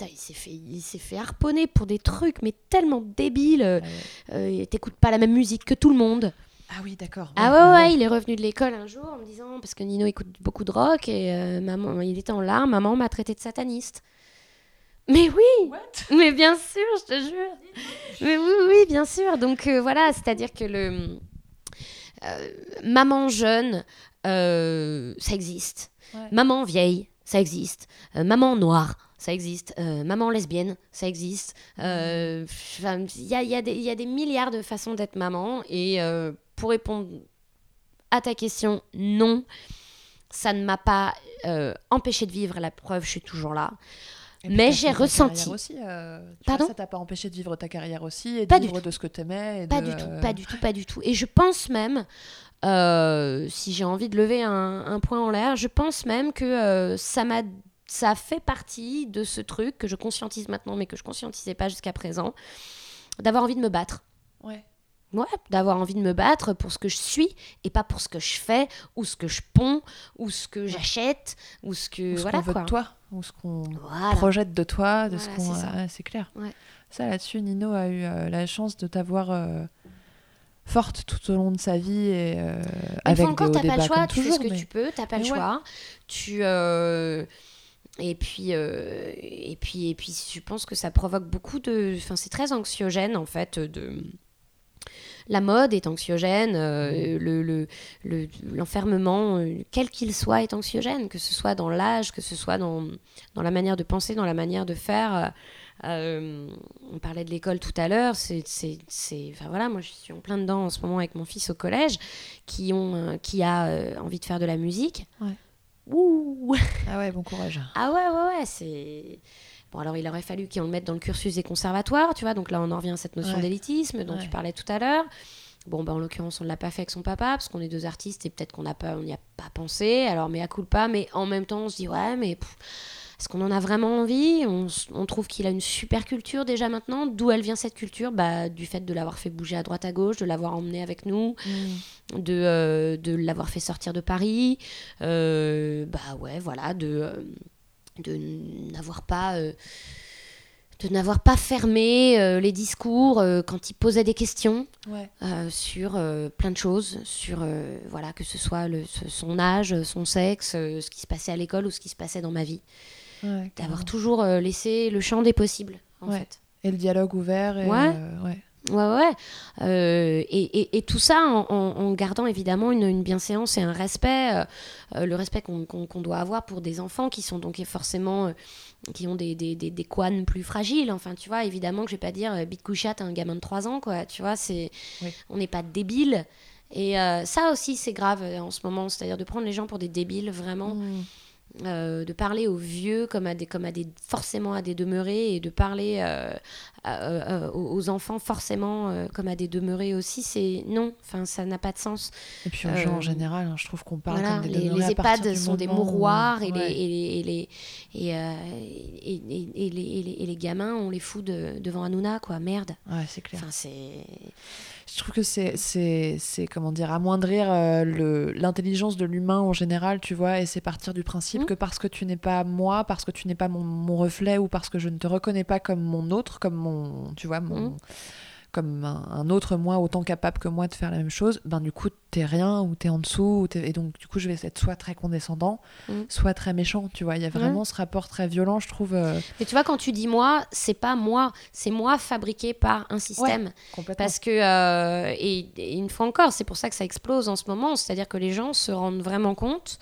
il s'est fait, il s'est fait harponner pour des trucs, mais tellement débiles. Ouais. T'écoutes pas la même musique que tout le monde. Ah oui, d'accord. Ah ouais, ouais, il est revenu de l'école un jour en me disant, parce que Nino écoute beaucoup de rock, et euh, maman, il était en larmes, maman m'a traité de sataniste. Mais oui [laughs] Mais bien sûr, je te jure Mais oui, oui, bien sûr. Donc euh, voilà, c'est-à-dire que le... Euh, maman jeune, ça existe. Maman vieille, ça existe. maman noire, ça existe. maman lesbienne, ça existe. Il y, a, des milliards de façons d'être maman. Et pour répondre à ta question, non, ça ne m'a pas euh, empêché de vivre. La preuve, je suis toujours là. Mais j'ai ressenti. Aussi, euh, Pardon Ça t'a pas empêché de vivre ta carrière aussi et de vivre de ce que t'aimais. Pas du tout, pas du tout, pas du tout. Et je pense même, euh, si j'ai envie de lever un, point en l'air, je pense même que ça m'a ça fait partie de ce truc que je conscientise maintenant, mais que je conscientisais pas jusqu'à présent, d'avoir envie de me battre. Ouais ouais, d'avoir envie de me battre pour ce que je suis et pas pour ce que je fais ou ce que je ponds ou ce que j'achète ou ce que ou ce voilà veut de toi ou ce qu'on projette de toi de ce qu'on c'est clair. Ça là-dessus Nino a eu euh, la chance de t'avoir euh, forte tout au long de sa vie et euh, avec encore t'as pas le choix tu fais ce que tu peux t'as pas le choix. Tu et puis, et puis, et puis, je pense que ça provoque beaucoup de. Enfin, c'est très anxiogène en fait de la mode est anxiogène, euh, le, l'enfermement, euh, quel qu'il soit, est anxiogène, que ce soit dans l'âge, que ce soit dans, dans la manière de penser, dans la manière de faire. Euh, on parlait de l'école tout à l'heure, c'est, enfin voilà, moi je suis en plein dedans en ce moment avec mon fils au collège, qui, ont, qui a envie de faire de la musique. Ouais. Ouh Ah ouais, bon courage. Ah ouais, ouais, ouais, c'est Bon, alors il aurait fallu qu'on le mette dans le cursus des conservatoires, tu vois, donc là on en revient à cette notion d'élitisme dont tu parlais tout à l'heure. Bon, ben, en l'occurrence, on ne l'a pas fait avec son papa, parce qu'on est deux artistes et peut-être qu'on n'a pas, on n'y a pas pensé. Alors, mais à coup pas, mais en même temps, on se dit, ouais, mais est-ce qu'on en a vraiment envie? On, trouve qu'il a une super culture déjà maintenant. D'où elle vient cette culture? Bah, Du fait de l'avoir fait bouger à droite à gauche, de l'avoir emmené avec nous, mm. de, euh, de l'avoir fait sortir de Paris. Euh, bah ouais, voilà, de. Euh, de n'avoir pas euh, de n'avoir pas fermé euh, les discours euh, quand il posait des questions sur plein de choses, sur voilà que ce soit le, son âge, son sexe, ce qui se passait à l'école ou ce qui se passait dans ma vie. D'avoir toujours laissé le champ des possibles, en fait. Et le dialogue ouvert. Et ouais. Ouais, ouais. Euh, et, et, tout ça en, gardant évidemment une, une, bienséance et un respect, euh, euh, le respect qu'on doit avoir pour des enfants qui sont donc forcément, qui ont des, des, des, des plus fragiles. Enfin, tu vois, évidemment que je vais pas dire bite couchate à un gamin de 3 ans, quoi. Tu vois, c'est, on n'est pas débile. Et ça aussi, c'est grave en ce moment, c'est-à-dire de prendre les gens pour des débiles, vraiment. Mmh. Euh, de parler aux vieux comme à des, comme à des forcément à des demeurés et de parler euh, euh, aux enfants forcément comme à des demeurés aussi, c'est non, enfin ça n'a pas de sens. Et puis aux gens en général, hein, je trouve qu'on parle comme des les, les EHPAD sont des mouroirs et, les, et, les, et, les, gamins on les fout devant Hanouna quoi, merde. Ouais, c'est clair. Enfin c'est Je trouve que c'est, c'est, c'est comment dire, amoindrir euh, le, l'intelligence de l'humain en général, tu vois, et c'est partir du principe Mm. que parce que tu n'es pas moi, parce que tu n'es pas mon, mon reflet, ou parce que je ne te reconnais pas comme mon autre, comme mon, tu vois, mon, Mm. Comme un, un autre moi autant capable que moi de faire la même chose, ben du coup t'es rien ou t'es en dessous, ou et donc du coup je vais être soit très condescendant, Mm. soit très méchant, tu vois. Il y a vraiment ce rapport très violent, je trouve. euh, Mais tu vois, quand tu dis moi, c'est pas moi, c'est moi fabriqué par un système. complètement. Parce que, euh, et, et une fois encore, c'est pour ça que ça explose en ce moment, c'est-à-dire que les gens se rendent vraiment compte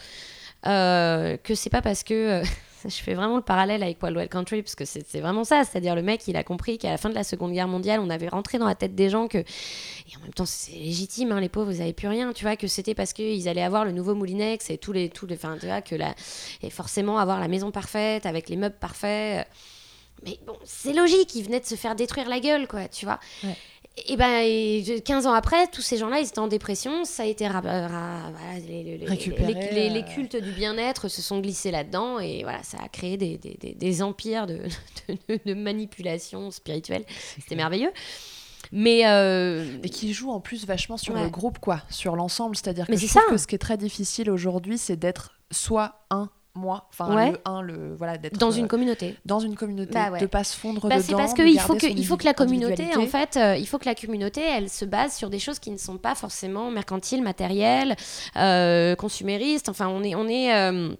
euh, que c'est pas parce que. Je fais vraiment le parallèle avec Wild Wild Country, parce que c'est vraiment ça, c'est-à-dire le mec, il a compris qu'à la fin de la Seconde Guerre mondiale, on avait rentré dans la tête des gens que. Et en même temps, c'est légitime, hein, les pauvres, ils n'avaient plus rien, tu vois, que c'était parce qu'ils allaient avoir le nouveau Moulinex et tous les. Tous les enfin, tu vois, que la, et forcément avoir la maison parfaite, avec les meubles parfaits. Mais bon, c'est logique, ils venaient de se faire détruire la gueule, quoi, tu vois. Et ben, et 15 ans après, tous ces gens-là, ils étaient en dépression. Ça a été ra- ra- voilà, les, cultes du bien-être se sont glissés là-dedans et voilà, ça a créé des, des- des- des empires de, [laughs] de- de manipulation spirituelle. C'était merveilleux. Mais euh, qui joue en plus vachement sur Ouais. le groupe, quoi, sur l'ensemble. C'est-à-dire que je c'est trouve ça. que ce qui est très difficile aujourd'hui, c'est d'être soit un moi, enfin Ouais. le un, le voilà, d'être dans euh, une communauté. dans une communauté, Bah ouais. de pas se fondre Bah, dedans. c'est parce qu'il faut que, il faut que la communauté, en fait, euh, il faut que la communauté, elle se base sur des choses qui ne sont pas forcément mercantiles, matérielles, euh, consuméristes. Enfin, on est, on est. euh,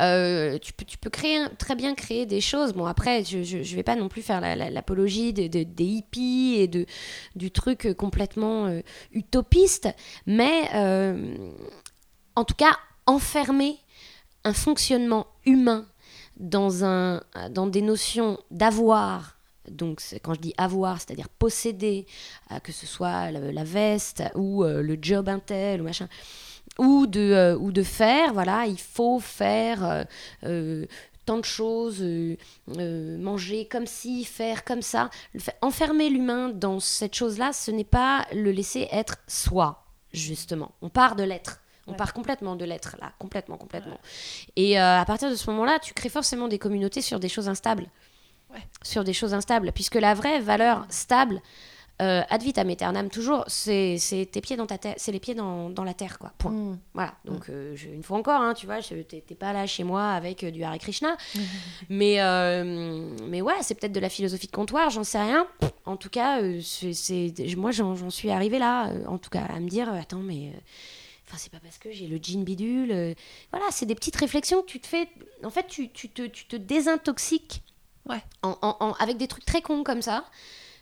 euh, tu, peux, tu peux créer, très bien créer des choses. Bon, après, je ne vais pas non plus faire la- la- l'apologie de- de- des hippies et de, du truc euh, complètement euh, utopiste, mais euh, en tout cas, enfermer un fonctionnement humain dans, un, dans des notions d'avoir. Donc, quand je dis avoir, c'est-à-dire posséder, euh, que ce soit la, veste ou euh, le job intel ou machin, ou de, euh, ou de faire, voilà, il faut faire tant de choses, manger comme ci, faire comme ça. Le fait- enfermer l'humain dans cette chose-là, ce n'est pas le laisser être soi, justement. On part de l'être. On Ouais. part complètement de l'être, là, complètement, complètement. Et euh, à partir de ce moment-là, tu crées forcément des communautés sur des choses instables. Ouais. Sur des choses instables. Puisque la vraie valeur stable, euh, ad vitam aeternam, toujours, c'est tes pieds dans ta terre, c'est les pieds dans, dans la terre, quoi. Point. Mm. Voilà, donc euh, je- une fois encore, hein, tu vois, t'es pas là chez moi avec euh, du Hare Krishna, [laughs] mais, mais ouais, c'est peut-être de la philosophie de comptoir, j'en sais rien. En tout cas, c'est moi j'en suis arrivée là, en tout cas, à me dire, attends, mais. Enfin, c'est pas parce que j'ai le jean bidule. euh, voilà, c'est des petites réflexions que tu te fais. En fait, tu, tu te, tu te désintoxiques Ouais. en- en- en- avec des trucs très cons comme ça.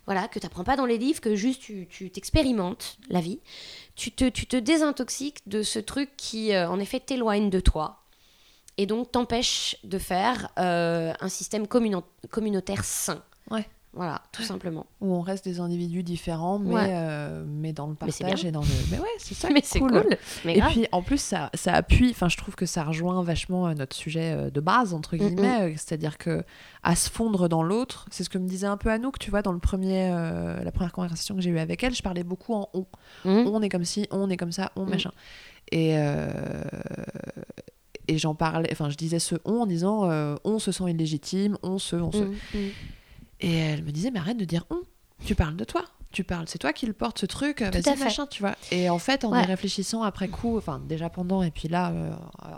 Voilà, que tu n'apprends pas dans les livres, que juste tu tu t'expérimentes la vie. Tu te, tu te désintoxiques de ce truc qui, euh, en effet, t'éloigne de toi. Et donc t'empêche de faire euh, un système communautaire sain. Ouais. Voilà, tout simplement. Où on reste des individus différents, mais, Ouais. euh, mais dans le partage et dans le. Mais ouais, c'est ça. [laughs] Mais c'est cool. Mais Et grave. puis en plus, ça, ça appuie, enfin je trouve que ça rejoint vachement euh, notre sujet euh, de base, entre Mm, guillemets, euh, c'est-à-dire que à se fondre dans l'autre, c'est ce que me disait un peu Anouk, tu vois, dans le premier, euh, la première conversation que j'ai eue avec elle, je parlais beaucoup en on. Mhm. On est comme ci, on est comme ça, on Mm. machin. Et, euh, et j'en parlais, enfin je disais ce on en disant euh, on se sent illégitime, on se, on se. Et elle me disait, mais arrête de dire on. Tu parles de toi. Tu parles, c'est toi qui le porte ce truc. Vas-y, machin, tu vois. Et en fait, en Ouais. y réfléchissant après coup, enfin déjà pendant et puis là, euh,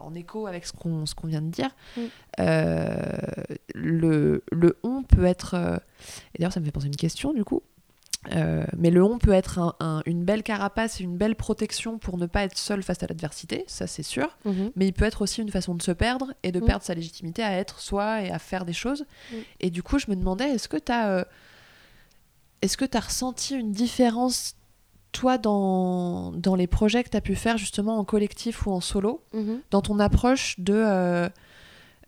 en écho avec ce qu'on vient de dire, Mm. euh, le, le on peut être. euh, et d'ailleurs, ça me fait penser à une question du coup. Euh, mais le on peut être un- un- une belle carapace et une belle protection pour ne pas être seul face à l'adversité, ça c'est sûr. Mhm. Mais il peut être aussi une façon de se perdre et de Mm. perdre sa légitimité à être soi et à faire des choses. Mm. Et du coup, je me demandais, est-ce que tu as, est-ce que tu as ressenti une différence, toi, dans, dans les projets que tu as pu faire justement en collectif ou en solo, Mhm. dans ton approche de... euh,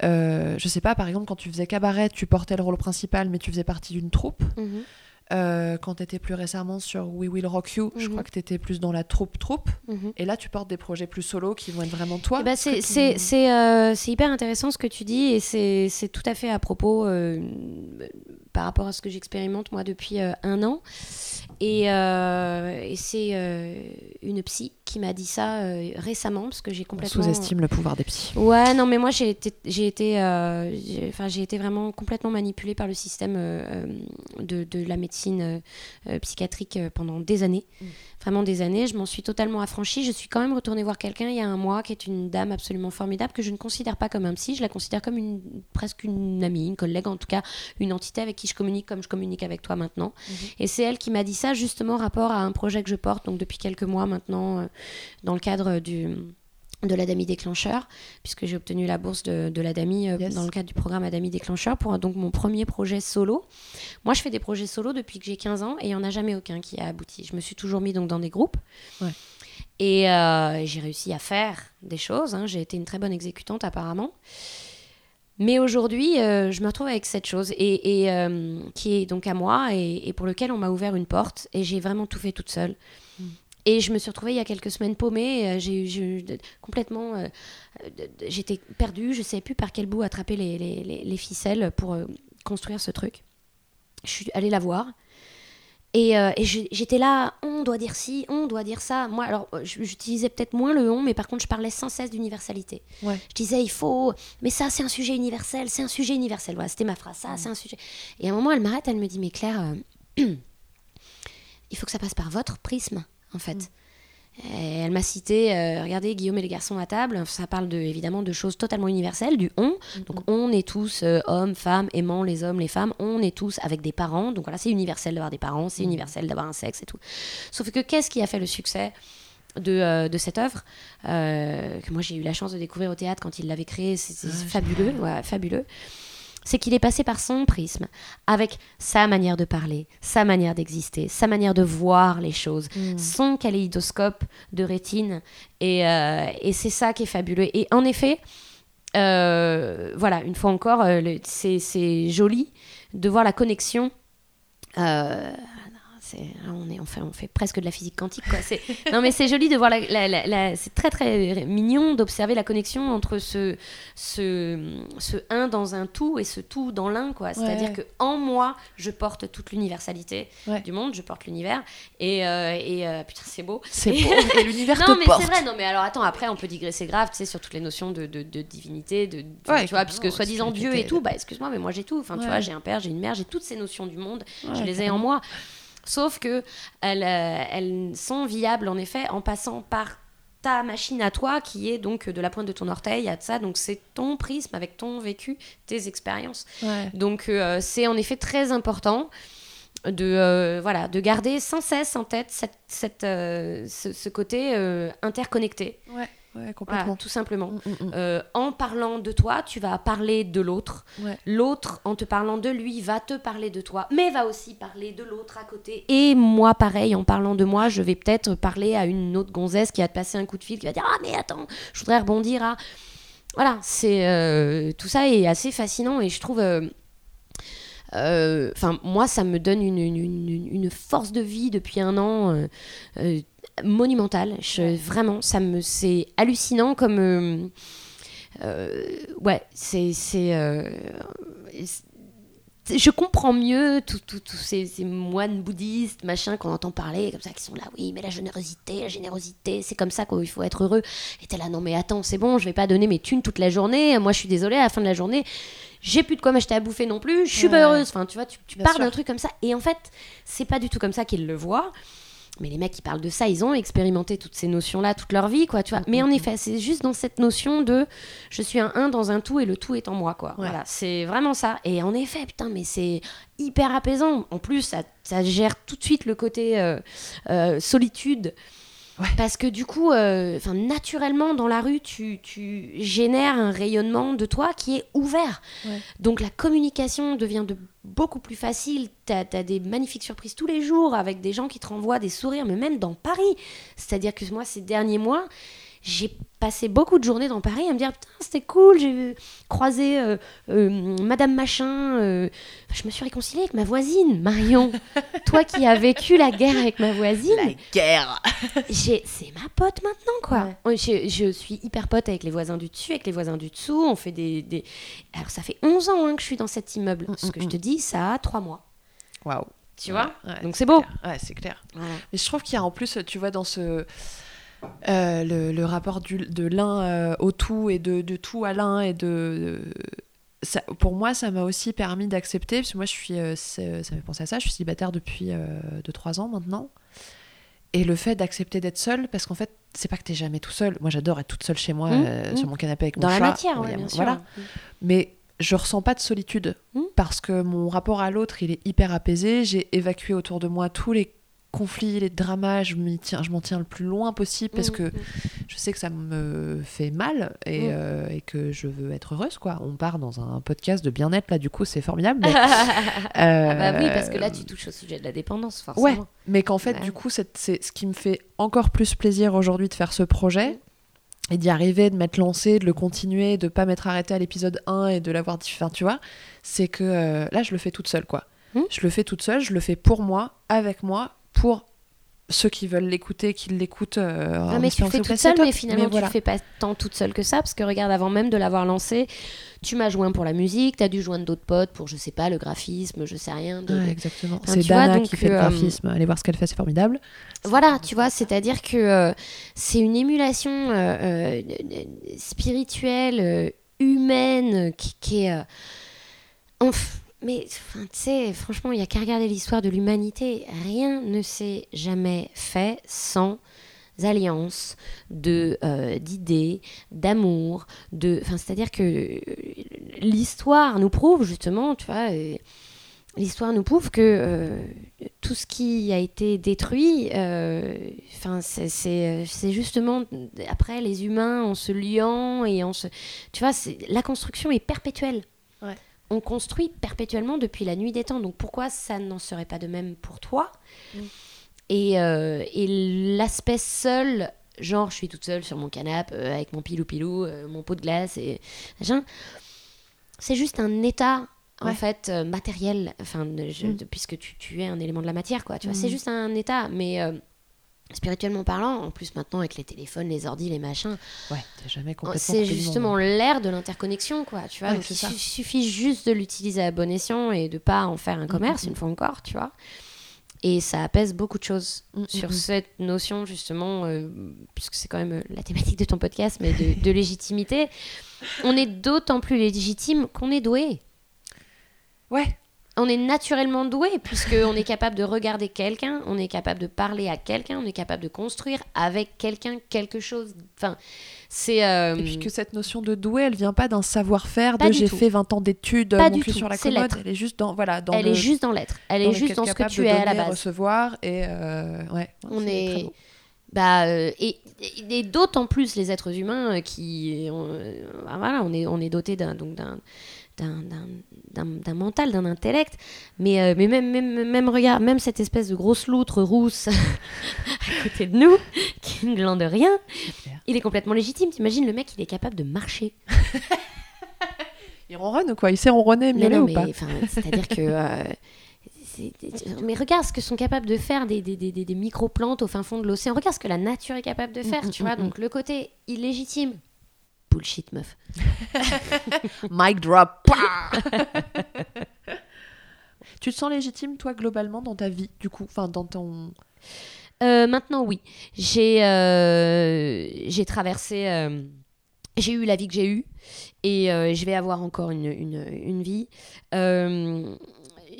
euh, je sais pas, par exemple, quand tu faisais cabaret, tu portais le rôle principal, mais tu faisais partie d'une troupe. Euh, quand tu étais plus récemment sur We Will Rock You, je Mhm. crois que tu étais plus dans la troupe-troupe. Mhm. Et là, tu portes des projets plus solo qui vont être vraiment toi. Que c'est tu- euh, hyper intéressant ce que tu dis et c'est c'est tout à fait à propos euh, par rapport à ce que j'expérimente moi depuis euh, un an. Et, euh, et c'est euh, une psy qui m'a dit ça récemment parce que j'ai complètement. sous-estime le pouvoir des psys. Ouais, non, mais moi j'ai été, j'ai été, j'ai- enfin j'ai été vraiment complètement manipulée par le système de, de la médecine psychiatrique pendant des années, Mm. Vraiment des années. Je m'en suis totalement affranchie. Je suis quand même retournée voir quelqu'un il y a un mois qui est une dame absolument formidable que je ne considère pas comme un psy, je la considère comme une presque une amie, une collègue, en tout cas une entité avec qui je communique comme je communique avec toi maintenant. Mhm. Et c'est elle qui m'a dit ça justement rapport à un projet que je porte donc depuis quelques mois maintenant euh, dans le cadre du de l'Adami déclencheur, puisque j'ai obtenu la bourse de, de l'Adami euh, Yes. dans le cadre du programme Adami déclencheur pour donc mon premier projet solo. Moi, je fais des projets solo depuis que j'ai 15 ans et il n'y en a jamais aucun qui a abouti. Je me suis toujours mis donc dans des groupes. Ouais. Et euh, j'ai réussi à faire des choses. hein. J'ai été une très bonne exécutante apparemment. Mais aujourd'hui, euh, je me retrouve avec cette chose et, et, euh, qui est donc à moi et, et pour lequel on m'a ouvert une porte et j'ai vraiment tout fait toute seule. Et je me suis retrouvée il y a quelques semaines paumée. euh, J'ai complètement, euh, j'étais perdue. Je ne savais plus par quel bout attraper les, les- les- les ficelles pour euh, construire ce truc. Je suis allée la voir. Et, euh, j'étais là, on doit dire ci, on doit dire ça. Moi, alors, j'utilisais peut-être moins le on, mais par contre, je parlais sans cesse d'universalité. Ouais. Je disais, il faut. Mais ça, c'est un sujet universel, c'est un sujet universel. Voilà, c'était ma phrase. Ça, c'est un sujet. Et à un moment, elle m'arrête, elle me dit, mais Claire, [clears throat] il faut que ça passe par votre prisme, en fait. Et elle m'a cité, euh, regardez Guillaume et les garçons à table, ça parle de, évidemment de choses totalement universelles, du on. Donc on est tous euh, hommes, femmes, aimant les hommes, les femmes, on est tous avec des parents. Donc voilà, c'est universel d'avoir des parents, c'est universel d'avoir un sexe et tout. Sauf que qu'est-ce qui a fait le succès de, euh, de cette œuvre euh, que moi j'ai eu la chance de découvrir au théâtre quand il l'avait créé, c'est c'est Ah, fabuleux, ouais, fabuleux. C'est qu'il est passé par son prisme, avec sa manière de parler, sa manière d'exister, sa manière de voir les choses, Mm. son kaléidoscope de rétine. Et, euh, et c'est ça qui est fabuleux. Et en effet, euh, voilà, une fois encore, euh, c'est c'est joli de voir la connexion. euh, c'est- on, est, on, fait, on fait presque de la physique quantique. Quoi. C'est- [laughs] Non, mais c'est joli de voir la. la- la- la- c'est très très mignon d'observer la connexion entre ce, ce, ce un dans un tout et ce tout dans l'un. quoi. C'est-à-dire Ouais. que en moi, je porte toute l'universalité Ouais. du monde, je porte l'univers. Et, euh, et euh, putain, c'est beau. C'est beau [laughs] et l'univers Non, te mais porte. c'est vrai, non, mais alors attends, après on peut digresser grave, tu sais, sur toutes les notions de, de, de divinité, de, de- Ouais, tu vois, puisque soi-disant Dieu et tout, bah excuse-moi, mais moi j'ai tout. Enfin, tu vois, j'ai un père, j'ai une mère, j'ai toutes ces notions du monde, je les ai en moi. Sauf que elles, euh, elles sont viables en effet en passant par ta machine à toi qui est donc de la pointe de ton orteil à ça. Donc c'est ton prisme avec ton vécu tes expériences. Ouais. donc euh, c'est en effet très important de, euh, voilà, de garder sans cesse en tête cette, cette, euh, ce, ce côté euh, interconnecté, Ouais, ouais, Voilà, complètement. tout simplement. Mm, mm, mm. Euh, en parlant de toi, tu vas parler de l'autre. Ouais. L'autre, en te parlant de lui, va te parler de toi, mais va aussi parler de l'autre à côté. Et moi, pareil, en parlant de moi, je vais peut-être parler à une autre gonzesse qui va te passer un coup de fil, qui va dire Ah, mais attends, je voudrais rebondir à. Voilà, c'est euh, tout ça est assez fascinant et je trouve. euh, euh, Enfin, moi, ça me donne une, une- une- une force de vie depuis un an euh, euh, monumentale. Je- Vraiment, ça me, c'est hallucinant comme. euh, euh, ouais, c'est. c'est, euh, je comprends mieux tous ces, ces moines bouddhistes, machin, qu'on entend parler, comme ça, qui sont là, oui, mais la générosité, la générosité, c'est comme ça qu'il faut être heureux. Et t'es là, non, mais attends, c'est bon, je vais pas donner mes thunes toute la journée. Moi, je suis désolée, à la fin de la journée, j'ai plus de quoi m'acheter à bouffer non plus, je suis Ouais. pas heureuse. Enfin, tu vois, tu, tu pars d'un truc comme ça. Et en fait, c'est pas du tout comme ça qu'ils le voient. Mais les mecs qui parlent de ça, ils ont expérimenté toutes ces notions-là toute leur vie, quoi, tu vois. Mais en effet, c'est juste dans cette notion de je suis un un dans un tout et le tout est en moi, quoi. Ouais. Voilà, c'est vraiment ça. Et en effet, putain, mais c'est hyper apaisant. En plus, ça, ça gère tout de suite le côté euh, euh, solitude. Ouais. Parce que du coup, euh, naturellement, dans la rue, tu, tu génères un rayonnement de toi qui est ouvert. Ouais. Donc la communication devient de beaucoup plus facile. Tu as, des magnifiques surprises tous les jours avec des gens qui te renvoient des sourires, mais même dans Paris. C'est-à-dire que moi, ces derniers mois, j'ai passé beaucoup de journées dans Paris à me dire putain c'était cool j'ai croisé euh, euh, Madame Machin euh, je me suis réconciliée avec ma voisine Marion [laughs] toi qui as vécu la guerre avec ma voisine La guerre. [laughs] c'est ma pote maintenant, quoi. Ouais. Je, je suis hyper pote avec les voisins du dessus, avec les voisins du dessous. On fait des. des- Alors, ça fait 11 ans hein, que je suis dans cet immeuble. Mm, Ce que mm, je te dis, ça a 3 mois. Waouh. Tu vois? Ouais, Donc c'est beau. clair. Ouais, c'est clair. Voilà. Mais je trouve qu'il y a en plus, tu vois, dans ce. Euh, le, le rapport du- de l'un euh, au tout et de, de tout à l'un et de. ça- pour moi, ça m'a aussi permis d'accepter, parce que moi, je suis, euh, ça me fait penser à ça, je suis célibataire depuis 2-3 ans maintenant. Et le fait d'accepter d'être seule, parce qu'en fait, c'est pas que t'es jamais tout seul. Moi, j'adore être toute seule chez moi, Mmh, euh, mmh. sur mon canapé avec mon Dans la matière, ouais, bien mon- sûr. Voilà. Mais je ressens pas de solitude parce que mon rapport à l'autre, il est hyper apaisé. J'ai évacué autour de moi tous les conflits, les dramas. Je m'y tiens, je m'en tiens le plus loin possible parce Mm, que je sais que ça me fait mal et, Mm. euh, et que je veux être heureuse. Quoi. On part dans un podcast de bien-être là, du coup, c'est formidable. mais, [laughs] Ah bah oui, euh, parce que là, tu touches au sujet de la dépendance, forcément. Ouais, mais qu'en fait, Ouais. du coup, c'est ce qui me fait encore plus plaisir aujourd'hui de faire ce projet et d'y arriver, de m'être lancé, de le continuer, de pas m'être arrêté à l'épisode 1 et de l'avoir dit. Enfin, tu vois, c'est que euh, là, je le fais toute seule, quoi. Hmm. Je le fais toute seule, je le fais pour moi, avec moi, pour ceux qui veulent l'écouter, qu'ils l'écoutent. euh, Ah, mais tu le fais toute seule, mais finalement, tu voilà. le fais pas tant toute seule que ça, parce que regarde, avant même de l'avoir lancé, tu m'as joint pour la musique, tu as dû joindre d'autres potes pour, je sais pas, le graphisme, je sais rien. de- Ouais, de- exactement. Enfin, c'est vois, Dana donc, qui fait le euh, graphisme. Allez voir ce qu'elle fait, c'est formidable. Voilà, tu vois, c'est-à-dire que euh, c'est une émulation euh, spirituelle, humaine, qui, qui est... mais tu sais, franchement, il n'y a qu'à regarder l'histoire de l'humanité. Rien ne s'est jamais fait sans alliance de euh, d'idées, d'amour, de, c'est-à-dire que euh, l'histoire nous prouve justement, tu vois, euh, l'histoire nous prouve que tout ce qui a été détruit, enfin, c'est- justement après les humains en se liant et en se, tu vois, la construction est perpétuelle. On construit perpétuellement depuis la nuit des temps. Donc pourquoi ça n'en serait pas de même pour toi Mm. Et, euh, et l'aspect seul, genre je suis toute seule sur mon canapé euh, avec mon pilou-pilou, euh, mon pot de glace et machin, c'est juste un état en fait matériel, enfin, je- Mm. puisque tu, tu es un élément de la matière, quoi. Tu vois, Mm. c'est juste un état, mais spirituellement parlant, en plus maintenant avec les téléphones, les ordis, les machins, Ouais, t'es jamais complètement. c'est justement l'ère de l'interconnexion, quoi. Tu vois, Ouais, donc il su- suffit juste de l'utiliser à bon escient et de pas en faire un commerce, mm, une fois encore, tu vois. Et ça apaise beaucoup de choses Mm, mm, sur mm. cette notion, justement, euh, puisque c'est quand même euh, la thématique de ton podcast, mais de, de légitimité. On est d'autant plus légitime qu'on est doué. Ouais, On est naturellement doué, puisqu'on est capable de regarder quelqu'un, on est capable de parler à quelqu'un, on est capable de construire avec quelqu'un quelque chose. Enfin, c'est. euh, Et puis que cette notion de doué, elle vient pas d'un savoir-faire, de j'ai fait 20 ans d'études, mon du cul tout, sur la commode. Elle est juste dans, voilà, dans elle le- est juste dans l'être. Elle dans est juste dans ce que tu es à la base. recevoir et euh, ouais. On est- très beau. Bah, euh, et, et- et d'autant plus les êtres humains euh, qui, euh, bah voilà, on est, on est doté d'un, donc d'un, d'un, mental, d'un intellect, mais, euh, mais même, même, même regarde, même cette espèce de grosse loutre rousse [laughs] à côté de nous, [laughs] qui ne glande rien, il est complètement légitime. T'imagines le mec, il est capable de marcher. [laughs] Il ronronne ou quoi? Il sait ronronner Mais non, ou mais pas c'est-à-dire que. euh, mais regarde ce que sont capables de faire des, des, des, des- des micro-plantes au fin fond de l'océan. Regarde ce que la nature est capable de faire, Mm, tu mm, vois. mm, Donc le côté illégitime. Bullshit, meuf. [laughs] Mic drop. [laughs] Tu te sens légitime toi globalement dans ta vie du coup, enfin dans ton. Euh, maintenant, oui. J'ai euh, j'ai traversé. euh, j'ai eu la vie que j'ai eue et je vais avoir encore une, une, une vie.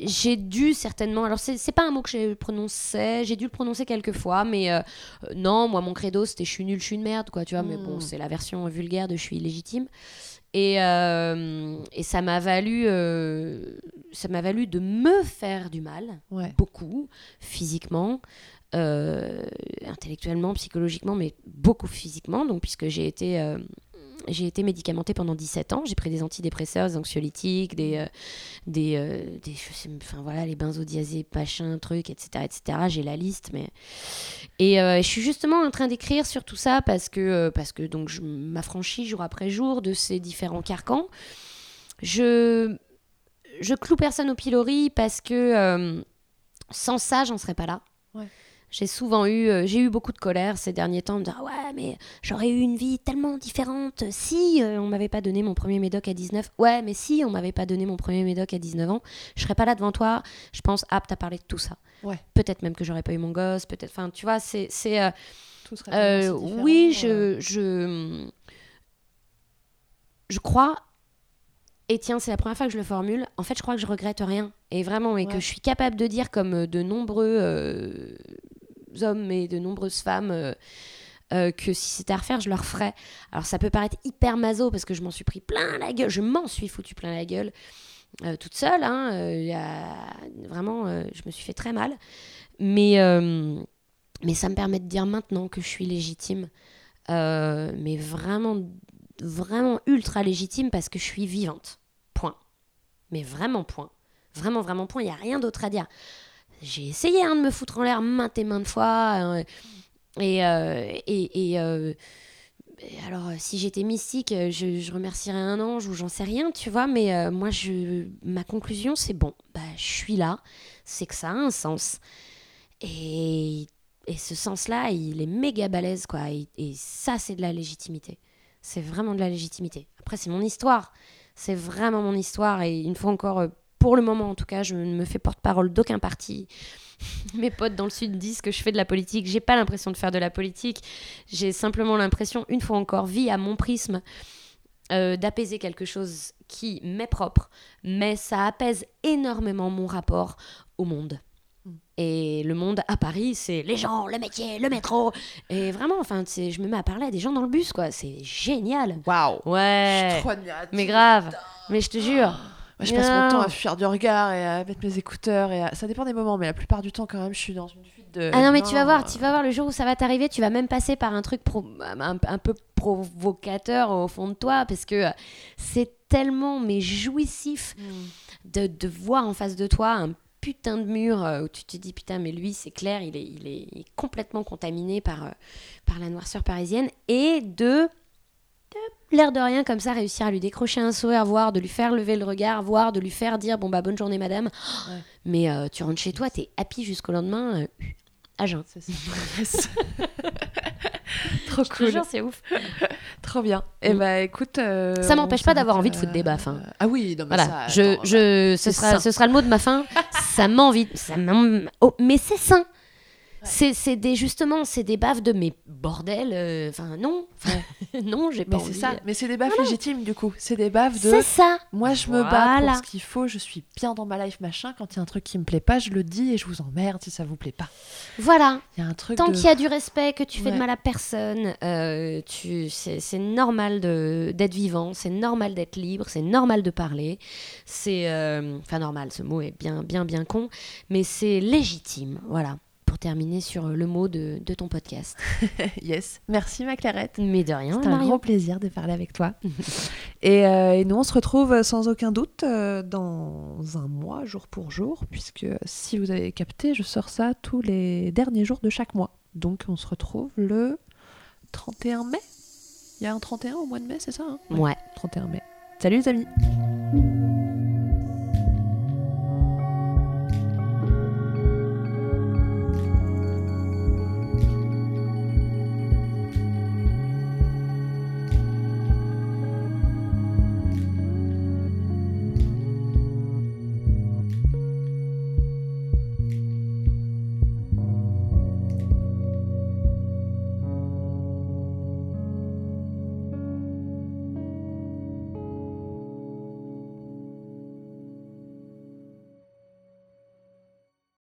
J'ai dû certainement, alors c'est pas un mot que j'ai prononcé, j'ai dû le prononcer quelques fois, mais euh, euh, non, moi mon credo c'était je suis nul, je suis une merde, quoi, tu vois, mais bon, Mm. c'est la version vulgaire de je suis illégitime. Et, euh, et ça m'a valu, euh, ça m'a valu de me faire du mal, Ouais. beaucoup, physiquement, intellectuellement, psychologiquement, mais beaucoup physiquement. Donc, puisque j'ai été, j'ai été médicamentée pendant 17 ans, j'ai pris des antidépresseurs, anxiolytiques, des, euh, des, euh, des sais, enfin voilà, les machin, trucs, etc., etc. J'ai la liste, mais et euh, je suis justement en train d'écrire sur tout ça parce que euh, parce que donc je m'affranchis jour après jour de ces différents carcans. Je je cloue personne au pilori parce que euh, sans ça, j'en serais pas là. Ouais. J'ai souvent eu, euh, j'ai eu beaucoup de colère ces derniers temps, me dire ouais mais j'aurais eu une vie tellement différente si euh, on m'avait pas donné mon premier médoc à 19. Ouais mais si on m'avait pas donné mon premier médoc à 19 ans, je serais pas là devant toi. Je pense apte à parler de tout ça. Ouais. Peut-être même que j'aurais pas eu mon gosse, peut-être. Enfin tu vois c'est c'est euh, Tout serait euh, oui, je, je, je crois, et tiens, c'est la première fois que je le formule, en fait, je crois que je regrette rien. Et vraiment, et que je suis capable de dire, comme de nombreux euh, hommes et de nombreuses femmes, euh, euh, que si c'était à refaire, je le referais. Alors, ça peut paraître hyper maso, parce que je m'en suis pris plein la gueule, je m'en suis foutu plein la gueule. euh, toute seule, hein, y a- vraiment, je me suis fait très mal. Mais, mais ça me permet de dire maintenant que je suis légitime mais vraiment, vraiment ultra légitime parce que je suis vivante. Point. Mais vraiment point. Vraiment, vraiment point. Il n'y a rien d'autre à dire. J'ai essayé hein, de me foutre en l'air maintes et maintes fois. euh, et, euh, et, et, euh, alors, si j'étais mystique, je, je remercierais un ange ou j'en sais rien, tu vois. Mais moi, je, ma conclusion, c'est bon, bah, je suis là. C'est que ça a un sens. Et et ce sens-là, il est méga balèze, quoi. Et, ça, c'est de la légitimité. C'est vraiment de la légitimité. Après, c'est mon histoire. C'est vraiment mon histoire. Et une fois encore, pour le moment en tout cas, je ne me fais porte-parole d'aucun parti. [laughs] Mes potes dans le Sud disent que je fais de la politique. J'ai pas l'impression de faire de la politique. J'ai simplement l'impression, une fois encore, vie à mon prisme, euh, d'apaiser quelque chose qui m'est propre. Mais ça apaise énormément mon rapport au monde. Et le monde à Paris, c'est les gens, le métier, le métro. Et vraiment, enfin, je me mets à parler à des gens dans le bus, quoi. C'est génial. Waouh Je Ouais. suis trop admirative. Mais grave. Mais je te jure. Moi, je passe mon temps à fuir du regard et à mettre mes écouteurs. Et à- Ça dépend des moments, mais la plupart du temps, quand même, je suis dans une fuite de. Ah non, mais tu vas voir, euh, tu vas voir le jour où ça va t'arriver, tu vas même passer par un truc pro- un, un peu provocateur au fond de toi, parce que euh, c'est tellement mais jouissif hmm. de, de voir en face de toi un putain de mur euh, où tu te dis putain mais lui c'est clair il est, il est, il est complètement contaminé par, euh, par la noirceur parisienne et de l'air de rien comme ça réussir à lui décrocher un sourire voire de lui faire lever le regard voire de lui faire dire bon bah bonne journée madame Ouais. mais euh, tu rentres chez toi t'es happy jusqu'au lendemain euh, à jeun. [laughs] Trop cool. c'est ouf. Trop bien. Et Mm. bah écoute. euh, Ça m'empêche pas d'avoir envie de foutre des baffes, hein. Ah oui, non, mais Voilà, ça, je, attends, je, ce, sera, sain. ce sera le mot de ma fin. [laughs] ça m'envie. Ça oh, mais c'est sain. C'est, c'est des justement, c'est des baffes de mes bordel. euh, Enfin non, [laughs] non, j'ai pas Mais envie. c'est ça. Mais c'est des baffes légitimes du coup. C'est des baffes de. C'est ça. Moi, je me bats pour ce qu'il faut. Je suis bien dans ma life, machin. Quand il y a un truc qui me plaît pas, je le dis et je vous emmerde si ça vous plaît pas. Voilà. Il y a un truc. Tant de... qu'il y a du respect, que tu fais Ouais. de mal à personne, euh, tu, c'est, c'est normal d'être vivant, c'est normal d'être libre, c'est normal de parler. C'est, euh, enfin normal, ce mot est bien, bien, bien con, mais c'est légitime. Voilà. Terminer sur le mot de, de ton podcast. [laughs] yes. Merci, ma Clarette. Mais de rien, C'était un grand plaisir de parler avec toi. [laughs] et, euh, et nous, on se retrouve euh, sans aucun doute euh, dans un mois, jour pour jour, puisque si vous avez capté, je sors ça tous les derniers jours de chaque mois. Donc, on se retrouve le 31 mai. Il y a un 31 au mois de mai, c'est ça hein? Ouais. 31 mai. Salut les amis